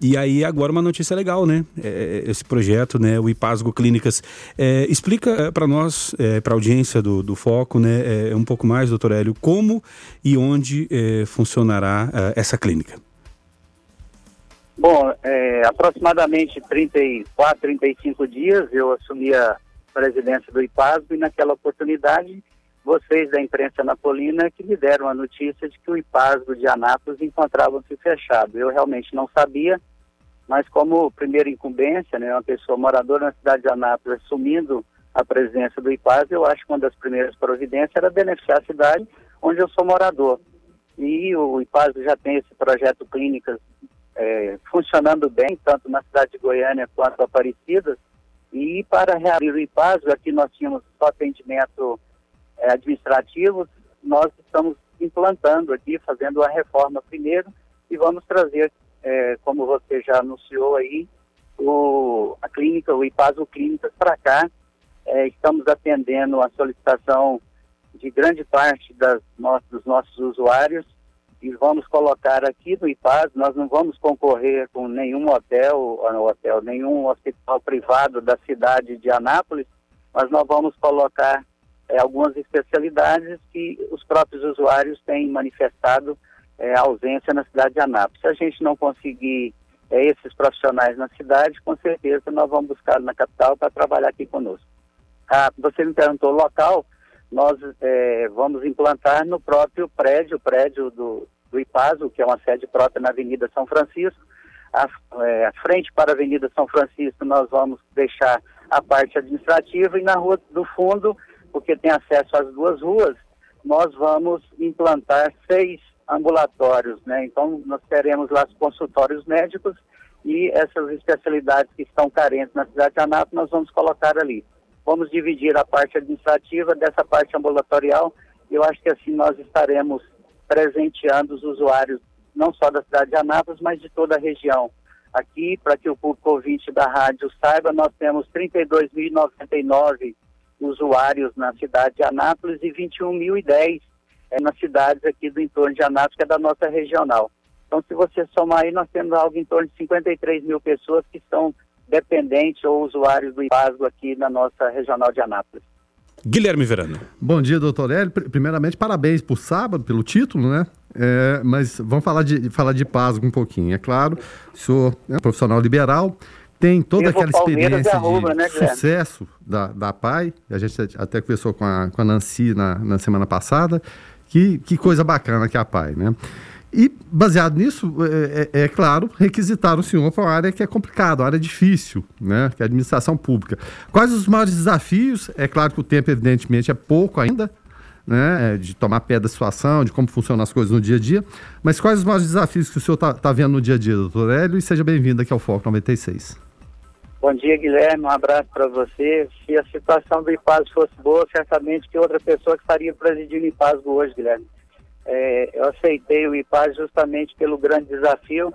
E aí agora uma notícia legal, né? É, esse projeto, né? O Ipasgo Clínicas. É, explica para nós, é, para a audiência do, do Foco, né? um pouco mais, doutor Hélio, como e onde funcionará essa clínica. Bom, é, aproximadamente 34, 35 dias eu assumi a presidência do IPASB e naquela oportunidade vocês da imprensa napolina que me deram a notícia de que o IPASB de Anápolis encontrava-se fechado. Eu realmente não sabia, mas como primeira incumbência, né, uma pessoa moradora na cidade de Anápolis assumindo a presidência do IPASB, eu acho que uma das primeiras providências era beneficiar a cidade onde eu sou morador. E o IPASB já tem esse projeto Clínicas é, funcionando bem, tanto na cidade de Goiânia quanto Aparecida. E para reabrir o IPASO, aqui nós tínhamos só atendimento é, administrativo, nós estamos implantando aqui, fazendo a reforma primeiro e vamos trazer, é, como você já anunciou aí, o, a clínica, o IPASO Clínicas para cá. É, estamos atendendo a solicitação de grande parte das no, dos nossos usuários e vamos colocar aqui no IPAS, nós não vamos concorrer com nenhum hotel, hotel, nenhum hospital privado da cidade de Anápolis, mas nós vamos colocar é, algumas especialidades que os próprios usuários têm manifestado é, ausência na cidade de Anápolis. Se a gente não conseguir é, esses profissionais na cidade, com certeza nós vamos buscar na capital para trabalhar aqui conosco. Ah, você me perguntou local, nós é, vamos implantar no próprio prédio, o prédio do, do IPASO, que é uma sede própria na Avenida São Francisco. A, é, frente para a Avenida São Francisco nós vamos deixar a parte administrativa e na rua do fundo, porque tem acesso às duas ruas, nós vamos implantar seis ambulatórios, né? Então nós teremos lá os consultórios médicos e essas especialidades que estão carentes na cidade de Anápolis nós vamos colocar ali. Vamos dividir a parte administrativa dessa parte ambulatorial. Eu acho que assim nós estaremos presenteando os usuários não só da cidade de Anápolis, mas de toda a região. Aqui, para que o público ouvinte da rádio saiba, nós temos 32.099 usuários na cidade de Anápolis e 21.010 é, nas cidades aqui do entorno de Anápolis, que é da nossa regional. Então, se você somar aí, nós temos algo em torno de 53 mil pessoas que são dependentes ou usuários do IPASGO aqui na nossa regional de Anápolis. Guilherme Verano. Bom dia, doutor Hélio. Primeiramente, parabéns por sábado, pelo título, né? É, mas vamos falar de, falar de PASGO um pouquinho. É claro, o senhor é um profissional liberal, tem toda aquela experiência de né, sucesso da, da PAI, a gente até conversou com a, com a Nancy na, na semana passada, que, que coisa bacana que é a PAI, né? E, baseado nisso, é, é, é, claro, requisitar o senhor para uma área que é complicada, uma área difícil, né? que é a administração pública. Quais os maiores desafios? É claro que o tempo, evidentemente, é pouco ainda, né? É, de tomar pé da situação, de como funcionam as coisas no dia a dia. Mas quais os maiores desafios que o senhor está tá vendo no dia a dia, doutor Hélio? E seja bem-vindo aqui ao Foco 96. Bom dia, Guilherme. Um abraço para você. Se a situação do IPAS fosse boa, certamente que outra pessoa que estaria presidindo o IPAS hoje, Guilherme. É, eu aceitei o IPAS justamente pelo grande desafio.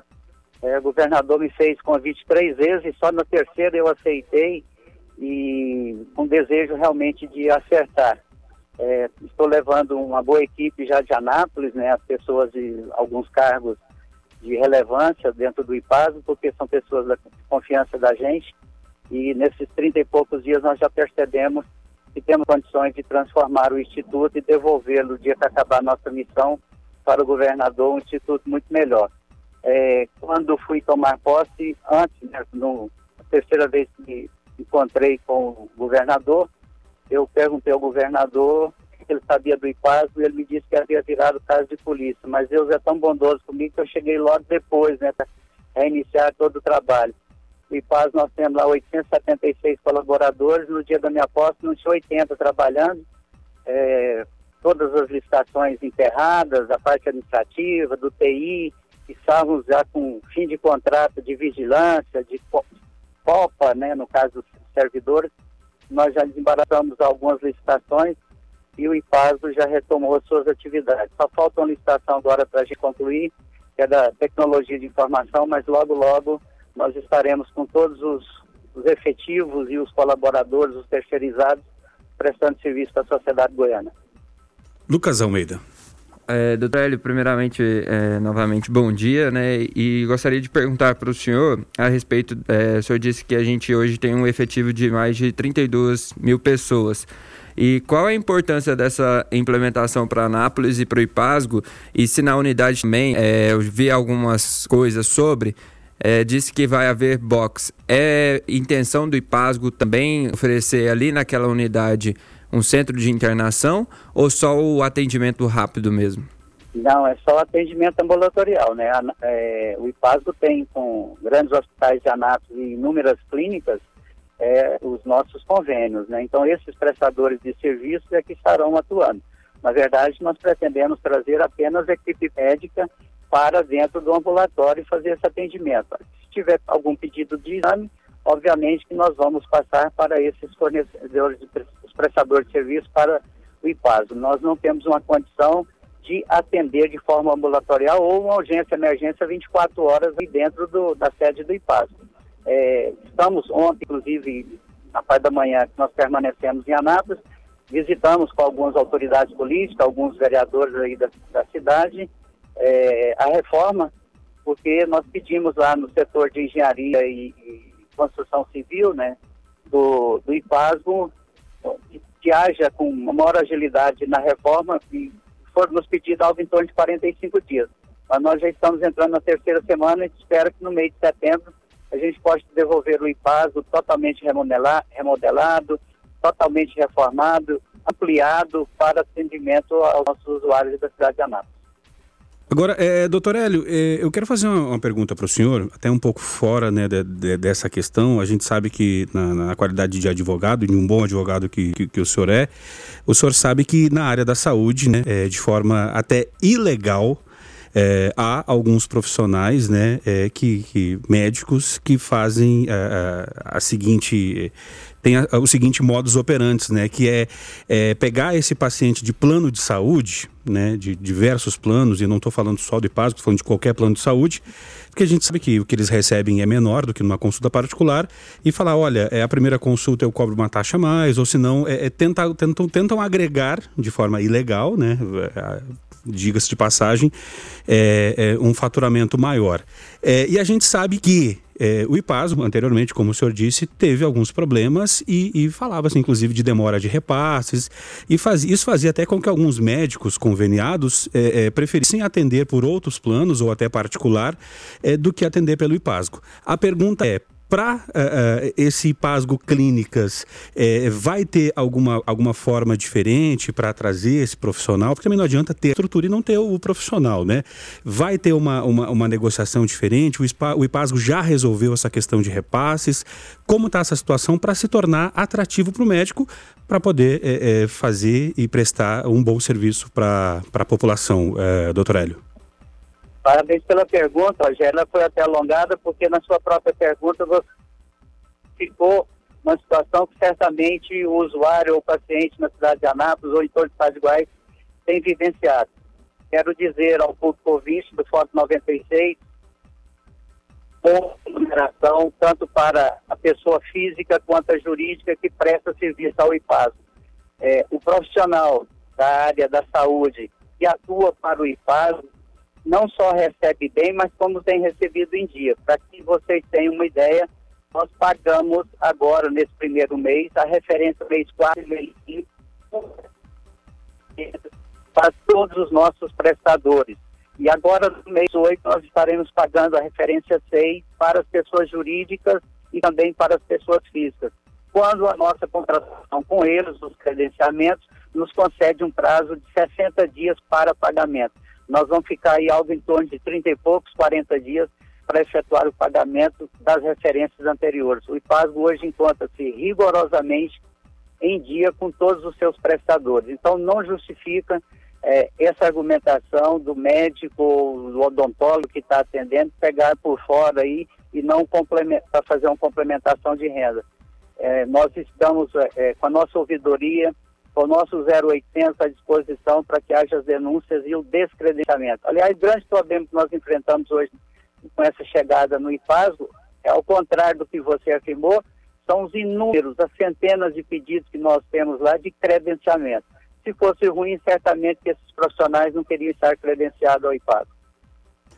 É, o governador me fez convite três vezes e só na terceira eu aceitei e com desejo realmente de acertar. É, estou levando uma boa equipe já de Anápolis, né, as pessoas de alguns cargos de relevância dentro do IPAS, porque são pessoas da confiança da gente. E nesses 30 e poucos dias nós já percebemos que temos condições de transformar o Instituto e devolvê-lo no dia que acabar a nossa missão para o governador, um instituto muito melhor. É, quando fui tomar posse, antes, né, no, a terceira vez que encontrei com o governador, eu perguntei ao governador que ele sabia do IPASO e ele me disse que havia virado caso de polícia. Mas Deus é tão bondoso comigo que eu cheguei logo depois, né, para reiniciar todo o trabalho. O IPAS nós temos lá 876 colaboradores, no dia da minha posse não tinha 80 trabalhando, é, todas as licitações enterradas, a parte administrativa, do TI, estávamos já com fim de contrato de vigilância, de COPA, né, no caso dos servidores, nós já desembaraçamos algumas licitações e o IPASO já retomou as suas atividades. Só falta uma licitação agora para a gente concluir, que é da tecnologia de informação, mas logo, logo nós estaremos com todos os, os efetivos e os colaboradores, os terceirizados, prestando serviço para a sociedade goiana. Lucas Almeida. É, doutor Hélio, primeiramente, é, novamente, bom dia, né? E gostaria de perguntar para o senhor a respeito, é, o senhor disse que a gente hoje tem um efetivo de mais de 32 mil pessoas. E qual a importância dessa implementação para Anápolis e para o IPASGO? E se na unidade também, é, eu vi algumas coisas sobre, é, disse que vai haver box. É intenção do IPASGO também oferecer ali naquela unidade um centro de internação ou só o atendimento rápido mesmo? Não, é só atendimento ambulatorial, né? É, o IPASGO tem com grandes hospitais de Anápolis e inúmeras clínicas é, os nossos convênios, né? Então esses prestadores de serviços é que estarão atuando. Na verdade, nós pretendemos trazer apenas equipe médica para dentro do ambulatório e fazer esse atendimento. Se tiver algum pedido de exame, obviamente que nós vamos passar para esses fornecedores, os prestadores de serviço para o IPASO. Nós não temos uma condição de atender de forma ambulatorial ou uma urgência emergência 24 horas dentro do, da sede do IPASO. É, estamos ontem, inclusive, na parte da manhã, nós permanecemos em Anápolis, visitamos com algumas autoridades políticas, alguns vereadores aí da, da cidade, é, a reforma, porque nós pedimos lá no setor de engenharia e, e construção civil, né, do, do IPASGO, que, que haja com maior agilidade na reforma e foram nos pedidos algo em torno de 45 dias. Mas nós já estamos entrando na terceira semana e espero que no mês de setembro a gente pode devolver o IPASO totalmente remodelado, totalmente reformado, ampliado para atendimento aos nossos usuários da cidade de Anápolis. Agora, é, doutor Hélio, é, eu quero fazer uma, uma pergunta para o senhor, até um pouco fora né, de, de, dessa questão. A gente sabe que, na, na, qualidade de advogado, de um bom advogado que, que, que, o senhor é, o senhor sabe que na área da saúde, né, é, de forma até ilegal, é, há alguns profissionais, né, é, que, que, médicos que fazem a, a, a seguinte tem a, o seguinte modus operandi, né, que é, é, pegar esse paciente de plano de saúde, né, de diversos planos, e não estou falando só do IPAS, estou falando de qualquer plano de saúde, porque a gente sabe que o que eles recebem é menor do que numa consulta particular, e falar, olha, é a primeira consulta eu cobro uma taxa a mais, ou se não, é, é tentar, tentam, tentam agregar de forma ilegal, né, é, diga-se de passagem, é, é, um faturamento maior. É, e a gente sabe que é, o IPASO, anteriormente, como o senhor disse, teve alguns problemas e, e falava-se, inclusive, de demora de repasses. E faz, isso fazia até com que alguns médicos conveniados é, é, preferissem atender por outros planos ou até particular do que atender pelo IPASGO. A pergunta é: para uh, uh, esse Pasgo Clínicas, uh, vai ter alguma, alguma forma diferente para trazer esse profissional? Porque também não adianta ter estrutura e não ter o, profissional, né? Vai ter uma, uma, uma negociação diferente? O, SPA, o IPASGO já resolveu essa questão de repasses? Como está essa situação para se tornar atrativo para o médico para poder eh, eh, fazer e prestar um bom serviço para a população, doutor Hélio? Parabéns pela pergunta, Rogério. Ela foi até alongada, porque na sua própria pergunta você ficou uma situação que certamente o usuário ou o paciente na cidade de Anápolis ou em todo o estado de Goiás tem vivenciado. Quero dizer ao público ouvinte do Foto 96, com numeração tanto para a pessoa física quanto a jurídica que presta serviço ao IPASO. É, o profissional da área da saúde que atua para o IPASO não só recebe bem, mas como tem recebido em dia. Para que vocês tenham uma ideia, nós pagamos agora, nesse primeiro mês, a referência mês 4 e mês 5 para todos os nossos prestadores. E agora, no mês 8, nós estaremos pagando a referência 6 para as pessoas jurídicas e também para as pessoas físicas. Quando a nossa contratação com eles, os credenciamentos, nos concede um prazo de 60 dias para pagamento nós vamos ficar aí algo em torno de 30 e poucos, 40 dias para efetuar o pagamento das referências anteriores. O IPASGO hoje encontra-se rigorosamente em dia com todos os seus prestadores. Então, não justifica é, essa argumentação do médico do odontólogo que está atendendo pegar por fora aí e não para fazer uma complementação de renda. É, nós estamos é, com a nossa ouvidoria o nosso 0800 à disposição para que haja as denúncias e o descredenciamento. Aliás, o grande problema que nós enfrentamos hoje com essa chegada no IPASGO é ao contrário do que você afirmou, são os inúmeros, as centenas de pedidos que nós temos lá de credenciamento. Se fosse ruim, certamente que esses profissionais não queriam estar credenciados ao IPASGO.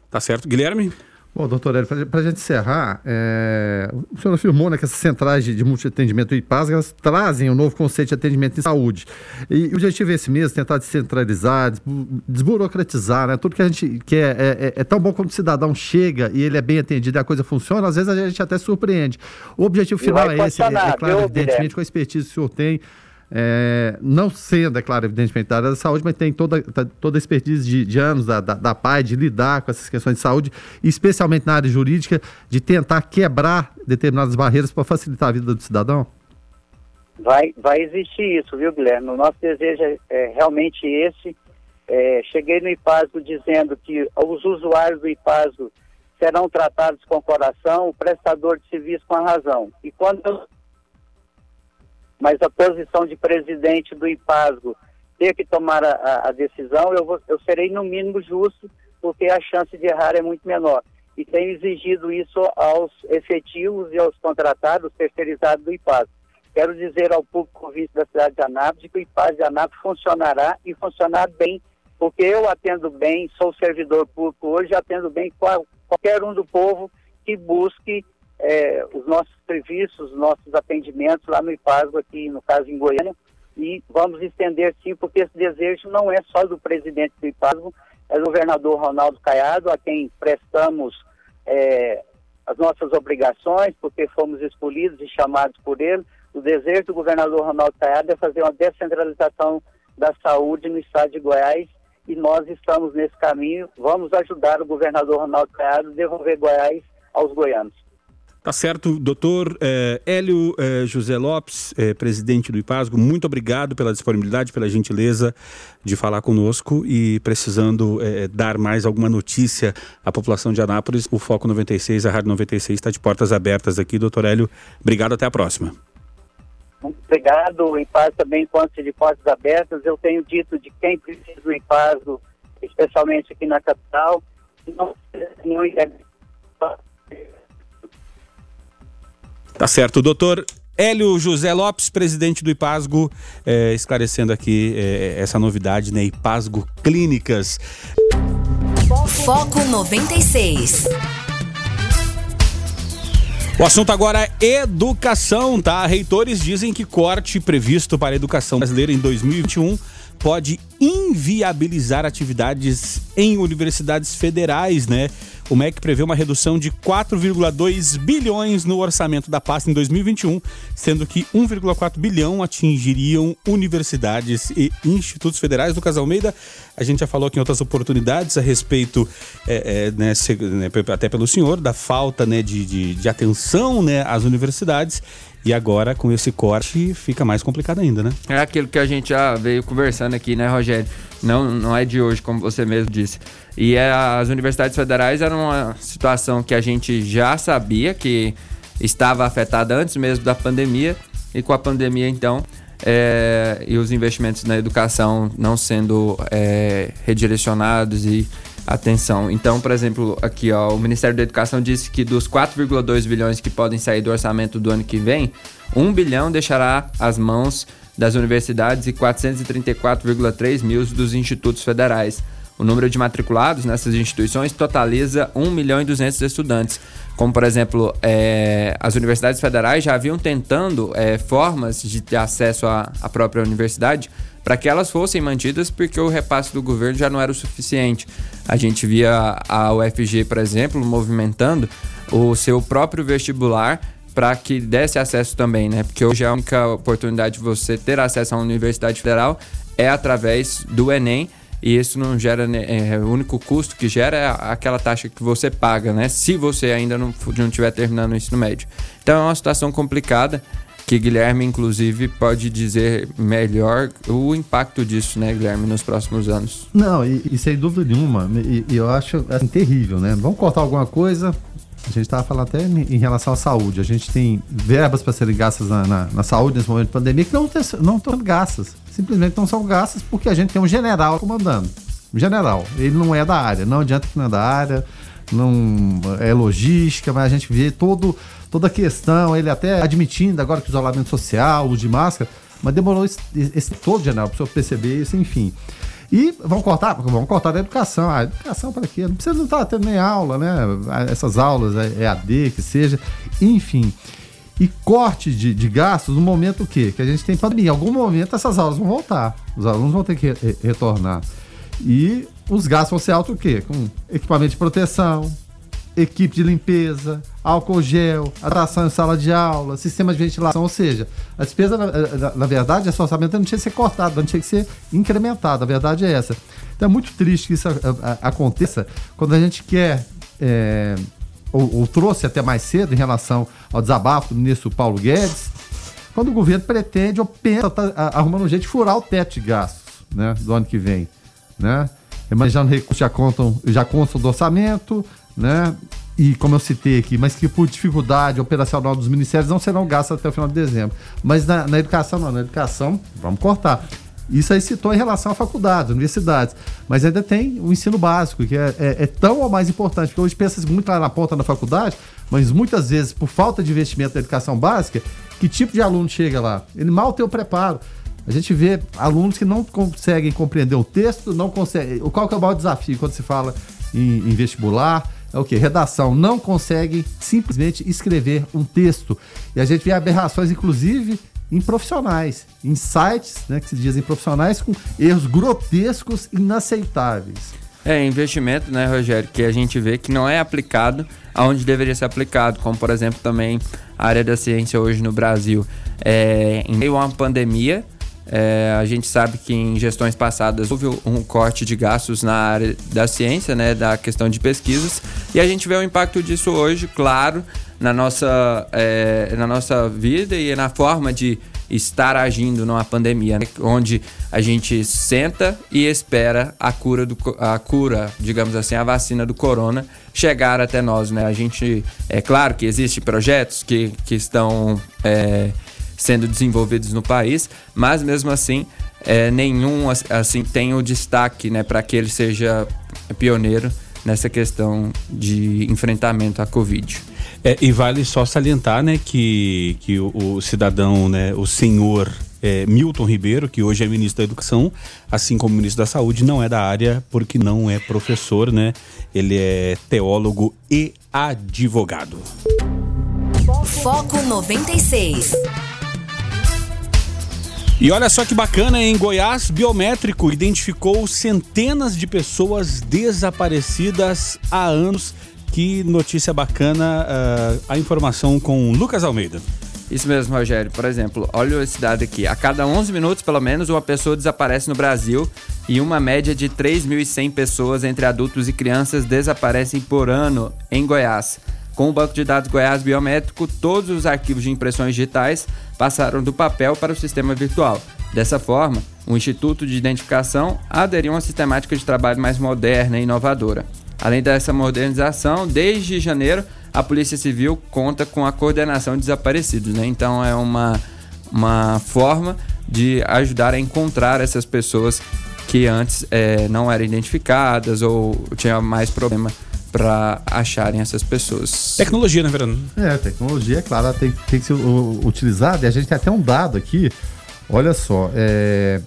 Tá certo. Guilherme? Bom, doutor Hélio, para a gente encerrar, é, o senhor afirmou né, que essas centrais de, de multiatendimento IPAS, elas trazem um novo conceito de atendimento em saúde. E o objetivo é esse mesmo, tentar descentralizar, desburocratizar, né? Tudo que a gente quer é, é, é, tão bom quando o cidadão chega e ele é bem atendido e a coisa funciona, às vezes a gente até surpreende. O objetivo final é esse, é, é claro, evidentemente, com a expertise que o senhor tem, é, não sendo, é claro, evidentemente, da área da saúde, mas tem toda, tá, toda a expertise de, de anos da, da, da PAI de lidar com essas questões de saúde, especialmente na área jurídica, de tentar quebrar determinadas barreiras para facilitar a vida do cidadão? Vai, vai existir isso, viu, Guilherme? O nosso desejo é, é realmente esse. É, cheguei no IPASO dizendo que os usuários do IPASO serão tratados com coração, o prestador de serviço com a razão. E quando eu mas a posição de presidente do IPASGO ter que tomar a, a decisão, eu, vou, eu serei no mínimo justo, porque a chance de errar é muito menor. E tenho exigido isso aos efetivos e aos contratados terceirizados do IPASGO. Quero dizer ao público convite da cidade de Anápolis que o IPAS de Anápolis funcionará e funcionar bem, porque eu atendo bem, sou servidor público hoje, atendo bem qual, qualquer um do povo que busque é, os nossos serviços, os nossos atendimentos lá no IPASGO, aqui no caso em Goiânia, e vamos estender sim, porque esse desejo não é só do presidente do IPASGO, é do governador Ronaldo Caiado, a quem prestamos é, as nossas obrigações, porque fomos escolhidos e chamados por ele. O desejo do governador Ronaldo Caiado é fazer uma descentralização da saúde no estado de Goiás e nós estamos nesse caminho. Vamos ajudar o governador Ronaldo Caiado a devolver Goiás aos goianos. Tá certo, doutor é, Hélio é, José Lopes, é, presidente do IPASGO, muito obrigado pela disponibilidade, pela gentileza de falar conosco e precisando dar mais alguma notícia à população de Anápolis, o Foco 96, a Rádio 96 está de portas abertas aqui. Doutor Hélio, obrigado, até a próxima. Muito obrigado, o IPAS também conta de portas abertas. Eu tenho dito de quem precisa do IPASGO, especialmente aqui na capital, não precisa nenhum Tá certo. Doutor Hélio José Lopes, presidente do IPASGO, é, esclarecendo aqui é, essa novidade, né? IPASGO Clínicas. Foco 96. O assunto agora é educação, tá? Reitores dizem que corte previsto para a educação brasileira em 2021 pode inviabilizar atividades em universidades federais, né? O MEC prevê uma redução de 4,2 bilhões no orçamento da pasta em 2021, sendo que 1,4 bilhão atingiriam universidades e institutos federais. do Almeida, a gente já falou aqui em outras oportunidades a respeito, é, é, né, né até pelo senhor, da falta né, de, de, de atenção né, às universidades. E agora, com esse corte, fica mais complicado ainda, né? É aquilo que a gente já veio conversando aqui, né, Rogério? Não, não é de hoje, como você mesmo disse. E é, as universidades federais eram uma situação que a gente já sabia que estava afetada antes mesmo da pandemia. E com a pandemia, então, é, e os investimentos na educação não sendo é, redirecionados e atenção. Então, por exemplo, aqui ó, o Ministério da Educação disse que dos 4,2 bilhões que podem sair do orçamento do ano que vem, 1 bilhão deixará as mãos das universidades e 434,3 mil dos institutos federais. O número de matriculados nessas instituições totaliza 1 milhão e 200 estudantes. Como, por exemplo, é, as universidades federais já haviam tentando é, formas de ter acesso à, à própria universidade para que elas fossem mantidas, porque o repasse do governo já não era o suficiente. A gente via a UFG, por exemplo, movimentando o seu próprio vestibular para que desse acesso também, né? Porque hoje a única oportunidade de você ter acesso uma universidade federal é através do Enem e isso não gera é, o único custo que gera é aquela taxa que você paga, né? Se você ainda não não estiver terminando o ensino médio. Então é uma situação complicada que Guilherme, inclusive, pode dizer melhor o impacto disso, né, Guilherme, nos próximos anos. Não, e, e sem dúvida nenhuma, e, e eu acho assim, terrível, né? Vamos cortar alguma coisa, a gente estava falando até em relação à saúde. A gente tem verbas para serem gastas na, na, na, saúde nesse momento de pandemia que não, não estão gastas. Simplesmente não são gastas porque a gente tem um general comandando. Um general. Ele não é da área. Não adianta que não é da área, não é logística, mas a gente vê todo toda a questão, ele até admitindo agora que o isolamento social, o de máscara, mas demorou esse, esse todo, general, para o perceber isso, enfim. E vamos cortar? Vamos cortar da educação. Ah, educação para quê? Não precisa não estar tendo nem aula, né? Essas aulas, EAD, que seja, enfim. E corte de, de gastos no momento o quê? Que a gente tem pandemia. Em algum momento essas aulas vão voltar. Os alunos vão ter que re retornar. E os gastos vão ser altos o quê? Com equipamento de proteção, equipe de limpeza, álcool gel, atração em sala de aula, sistema de ventilação, ou seja, a despesa, na, na, na verdade, esse orçamento não tinha que ser cortado, não tinha que ser incrementado, a verdade é essa. Então é muito triste que isso a, a, aconteça quando a gente quer, é, ou, ou, trouxe até mais cedo em relação ao desabafo do ministro Paulo Guedes, quando o governo pretende ou pensa, tá, arrumando um jeito de furar o teto de gastos né, do ano que vem, né? Imaginando recursos já contam, já constam do orçamento, né? E como eu citei aqui, mas que por dificuldade operacional dos ministérios não serão gastos até o final de dezembro. Mas na, na educação, não, na educação, vamos cortar. Isso aí citou em relação à faculdade, universidades. Mas ainda tem o ensino básico, que é, é, é tão ou mais importante, porque hoje pensa muito lá na ponta da faculdade, mas muitas vezes, por falta de investimento na educação básica, que tipo de aluno chega lá? Ele mal tem o preparo. A gente vê alunos que não conseguem compreender o texto, não conseguem. Qual que é o maior desafio quando se fala em, em vestibular? é o que? Redação. Não consegue simplesmente escrever um texto. E a gente vê aberrações, inclusive, em profissionais, em sites, né, que se dizem profissionais, com erros grotescos inaceitáveis. É, investimento, né, Rogério, que a gente vê que não é aplicado aonde deveria ser aplicado, como por exemplo também a área da ciência hoje no Brasil. É, em meio a uma pandemia, é, a gente sabe que em gestões passadas houve um corte de gastos na área da ciência, né, da questão de pesquisas, e a gente vê o impacto disso hoje, claro, na nossa, é, na nossa vida e na forma de estar agindo numa pandemia, né? onde a gente senta e espera a cura, do, a cura, digamos assim, a vacina do corona chegar até nós, né? A gente, é claro que existem projetos que, que estão é, sendo desenvolvidos no país, mas mesmo assim é, nenhum assim tem o destaque, né, para que ele seja pioneiro nessa questão de enfrentamento à Covid. É, e vale só salientar, né, que, que o, o cidadão, né, o senhor é, Milton Ribeiro, que hoje é ministro da Educação, assim como ministro da Saúde, não é da área porque não é professor, né? Ele é teólogo e advogado. Foco 96. E olha só que bacana, em Goiás, biométrico identificou centenas de pessoas desaparecidas há anos. Que notícia bacana, uh, a informação com Lucas Almeida. Isso mesmo, Rogério. Por exemplo, olha esse dado aqui. A cada 11 minutos, pelo menos, uma pessoa desaparece no Brasil e uma média de 3.100 pessoas entre adultos e crianças desaparecem por ano em Goiás. Com o banco de dados Goiás Biométrico, todos os arquivos de impressões digitais passaram do papel para o sistema virtual. Dessa forma, o Instituto de Identificação aderiu a uma sistemática de trabalho mais moderna e inovadora. Além dessa modernização, desde janeiro, a Polícia Civil conta com a coordenação de desaparecidos, né? Então é uma, uma forma de ajudar a encontrar essas pessoas que antes é, não eram identificadas ou tinha mais problema para acharem essas pessoas. Tecnologia, né, Verano? É, tecnologia, é claro, tem, tem que ser utilizada. E a gente tem até um dado aqui. Olha só, é,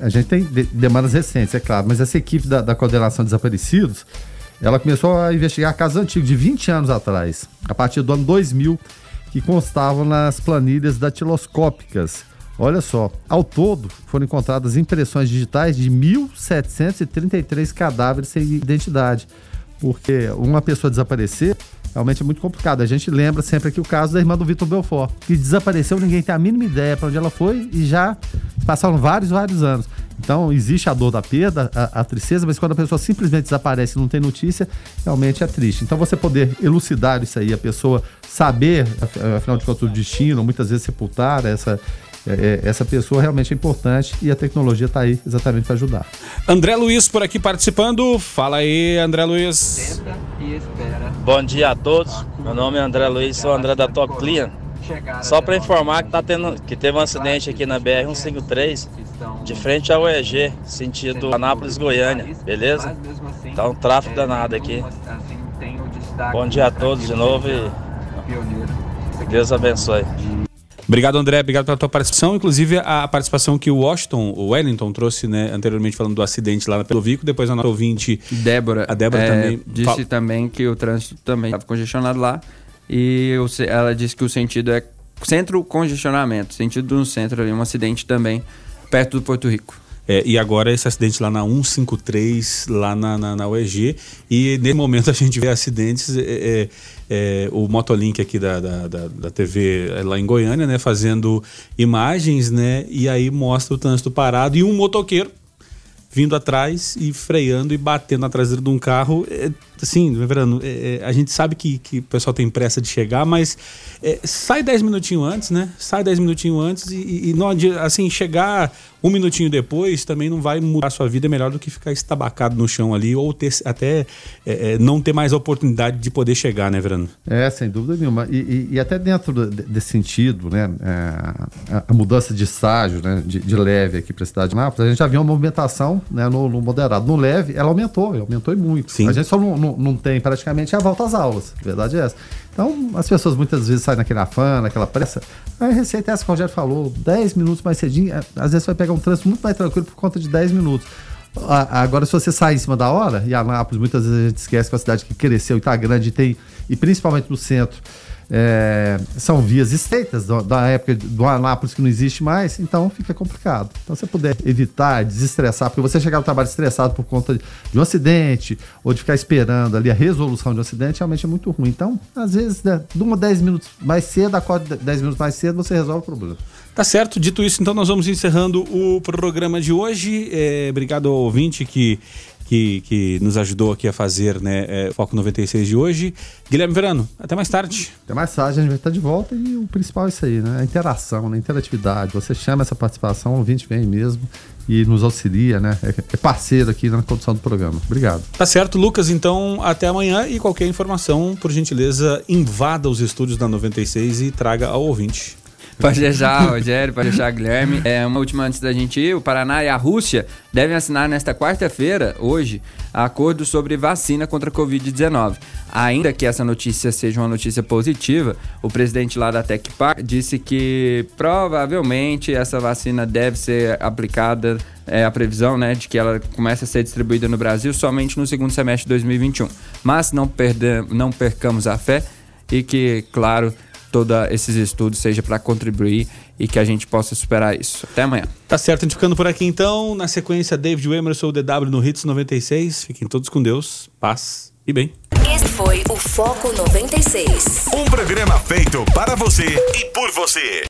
a gente tem demandas recentes, é claro, mas essa equipe da, da coordenação de desaparecidos ela começou a investigar casos antigos, de 20 anos atrás, a partir do ano 2000, que constavam nas planilhas datiloscópicas. Olha só, ao todo foram encontradas impressões digitais de 1.733 cadáveres sem identidade. Porque uma pessoa desaparecer realmente é muito complicado. A gente lembra sempre aqui o caso da irmã do Vitor Belfort, que desapareceu, ninguém tem a mínima ideia para onde ela foi e já passaram vários, vários anos. Então, existe a dor da perda, a, a, tristeza, mas quando a pessoa simplesmente desaparece e não tem notícia, realmente é triste. Então, você poder elucidar isso aí, a pessoa saber, afinal de contas, o destino, muitas vezes sepultar essa, é, é essa pessoa realmente é importante e a tecnologia está aí exatamente para ajudar. André Luiz por aqui participando. Fala aí, André Luiz. Bom dia a todos. Meu nome é André Luiz, sou André da Top Clean. Só para informar que, tá tendo, que teve um acidente aqui na BR-153, de frente ao EG, sentido Anápolis, Goiânia, beleza? Tá um tráfego danado aqui. Bom dia a todos de novo e Deus abençoe. Obrigado, André. Obrigado pela tua participação. Inclusive, a participação que o Washington, o Wellington, trouxe né, anteriormente falando do acidente lá pelo Vico. Depois a nossa ouvinte. Débora. A Débora é, também. Disse fala... também que o trânsito também estava congestionado lá. E ela disse que o sentido é centro congestionamento, sentido no centro ali, um acidente também perto do Porto Rico. É, e agora esse acidente lá na 153, lá na, na, na UEG. E nesse momento a gente vê acidentes. É, é, é, o Motolink aqui da, da, da, da, TV é lá em Goiânia, né? Fazendo imagens, né? E aí mostra o trânsito parado e um motoqueiro vindo atrás e freando e batendo na traseira de um carro. É, assim, Verano, é, é, a gente sabe que, que o pessoal tem pressa de chegar, mas é, sai 10 minutinhos antes, né? Sai 10 minutinhos antes e, e não, assim, chegar um minutinho depois também não vai mudar a sua vida. É melhor do que ficar estabacado no chão ali ou ter, até é, é, não ter mais a oportunidade de poder chegar, né, Verano? É, sem dúvida nenhuma. E, e, e até dentro desse sentido, né, é, a, a, mudança de estágio, né, de, de leve aqui para a cidade de Nápoles, a gente já viu uma movimentação né, no, no, moderado. No leve, ela aumentou, aumentou e muito. Sim. A gente só não, não, não tem praticamente a volta às aulas. A verdade é essa. Então, as pessoas muitas vezes saem naquele afã, naquela pressa. A receita é essa que o Rogério falou: 10 minutos mais cedinho. É, às vezes você vai pegar um trânsito muito mais tranquilo por conta de 10 minutos. Agora, se você sai em cima da hora, e Anápolis, muitas vezes a gente esquece que é uma cidade que cresceu e está grande e tem, e principalmente no centro, é, são vias estreitas do, da época do Anápolis que não existe mais, então fica complicado. Então, se você puder evitar, desestressar, porque você chegar no trabalho estressado por conta de, de um acidente ou de ficar esperando ali a resolução de um acidente, realmente é muito ruim. Então, às vezes, né, de uma 10 minutos mais cedo, acorda 10 minutos mais cedo, você resolve o problema. Tá certo. Dito isso, então nós vamos encerrando o programa de hoje. É, obrigado ao ouvinte que que, que nos ajudou aqui a fazer né, é, Foco 96 de hoje. Guilherme Verano, até mais tarde. Até mais tarde, a gente vai estar de volta e o principal é isso aí, né? A interação, né? a interatividade. Você chama essa participação, o ouvinte vem mesmo e nos auxilia, né? É, é parceiro aqui na condução do programa. Obrigado. Tá certo, Lucas. Então, até amanhã e qualquer informação, por gentileza, invada os estúdios da 96 e traga ao ouvinte. Deixar, Rogério, deixar, Guilherme. É, uma última antes da gente ir: o Paraná e a Rússia devem assinar nesta quarta-feira, hoje, acordo sobre vacina contra a Covid-19. Ainda que essa notícia seja uma notícia positiva, o presidente lá da Tecpar disse que provavelmente essa vacina deve ser aplicada, é a previsão né, de que ela comece a ser distribuída no Brasil somente no segundo semestre de 2021. Mas não, perde, não percamos a fé e que, claro, todos esses estudos seja para contribuir e que a gente possa superar isso. Até amanhã. Tá certo, a gente ficando por aqui então. Na sequência, David Emerson, DW no Hits 96. Fiquem todos com Deus, paz e bem. Esse foi o Foco 96. Um programa feito para você e por você.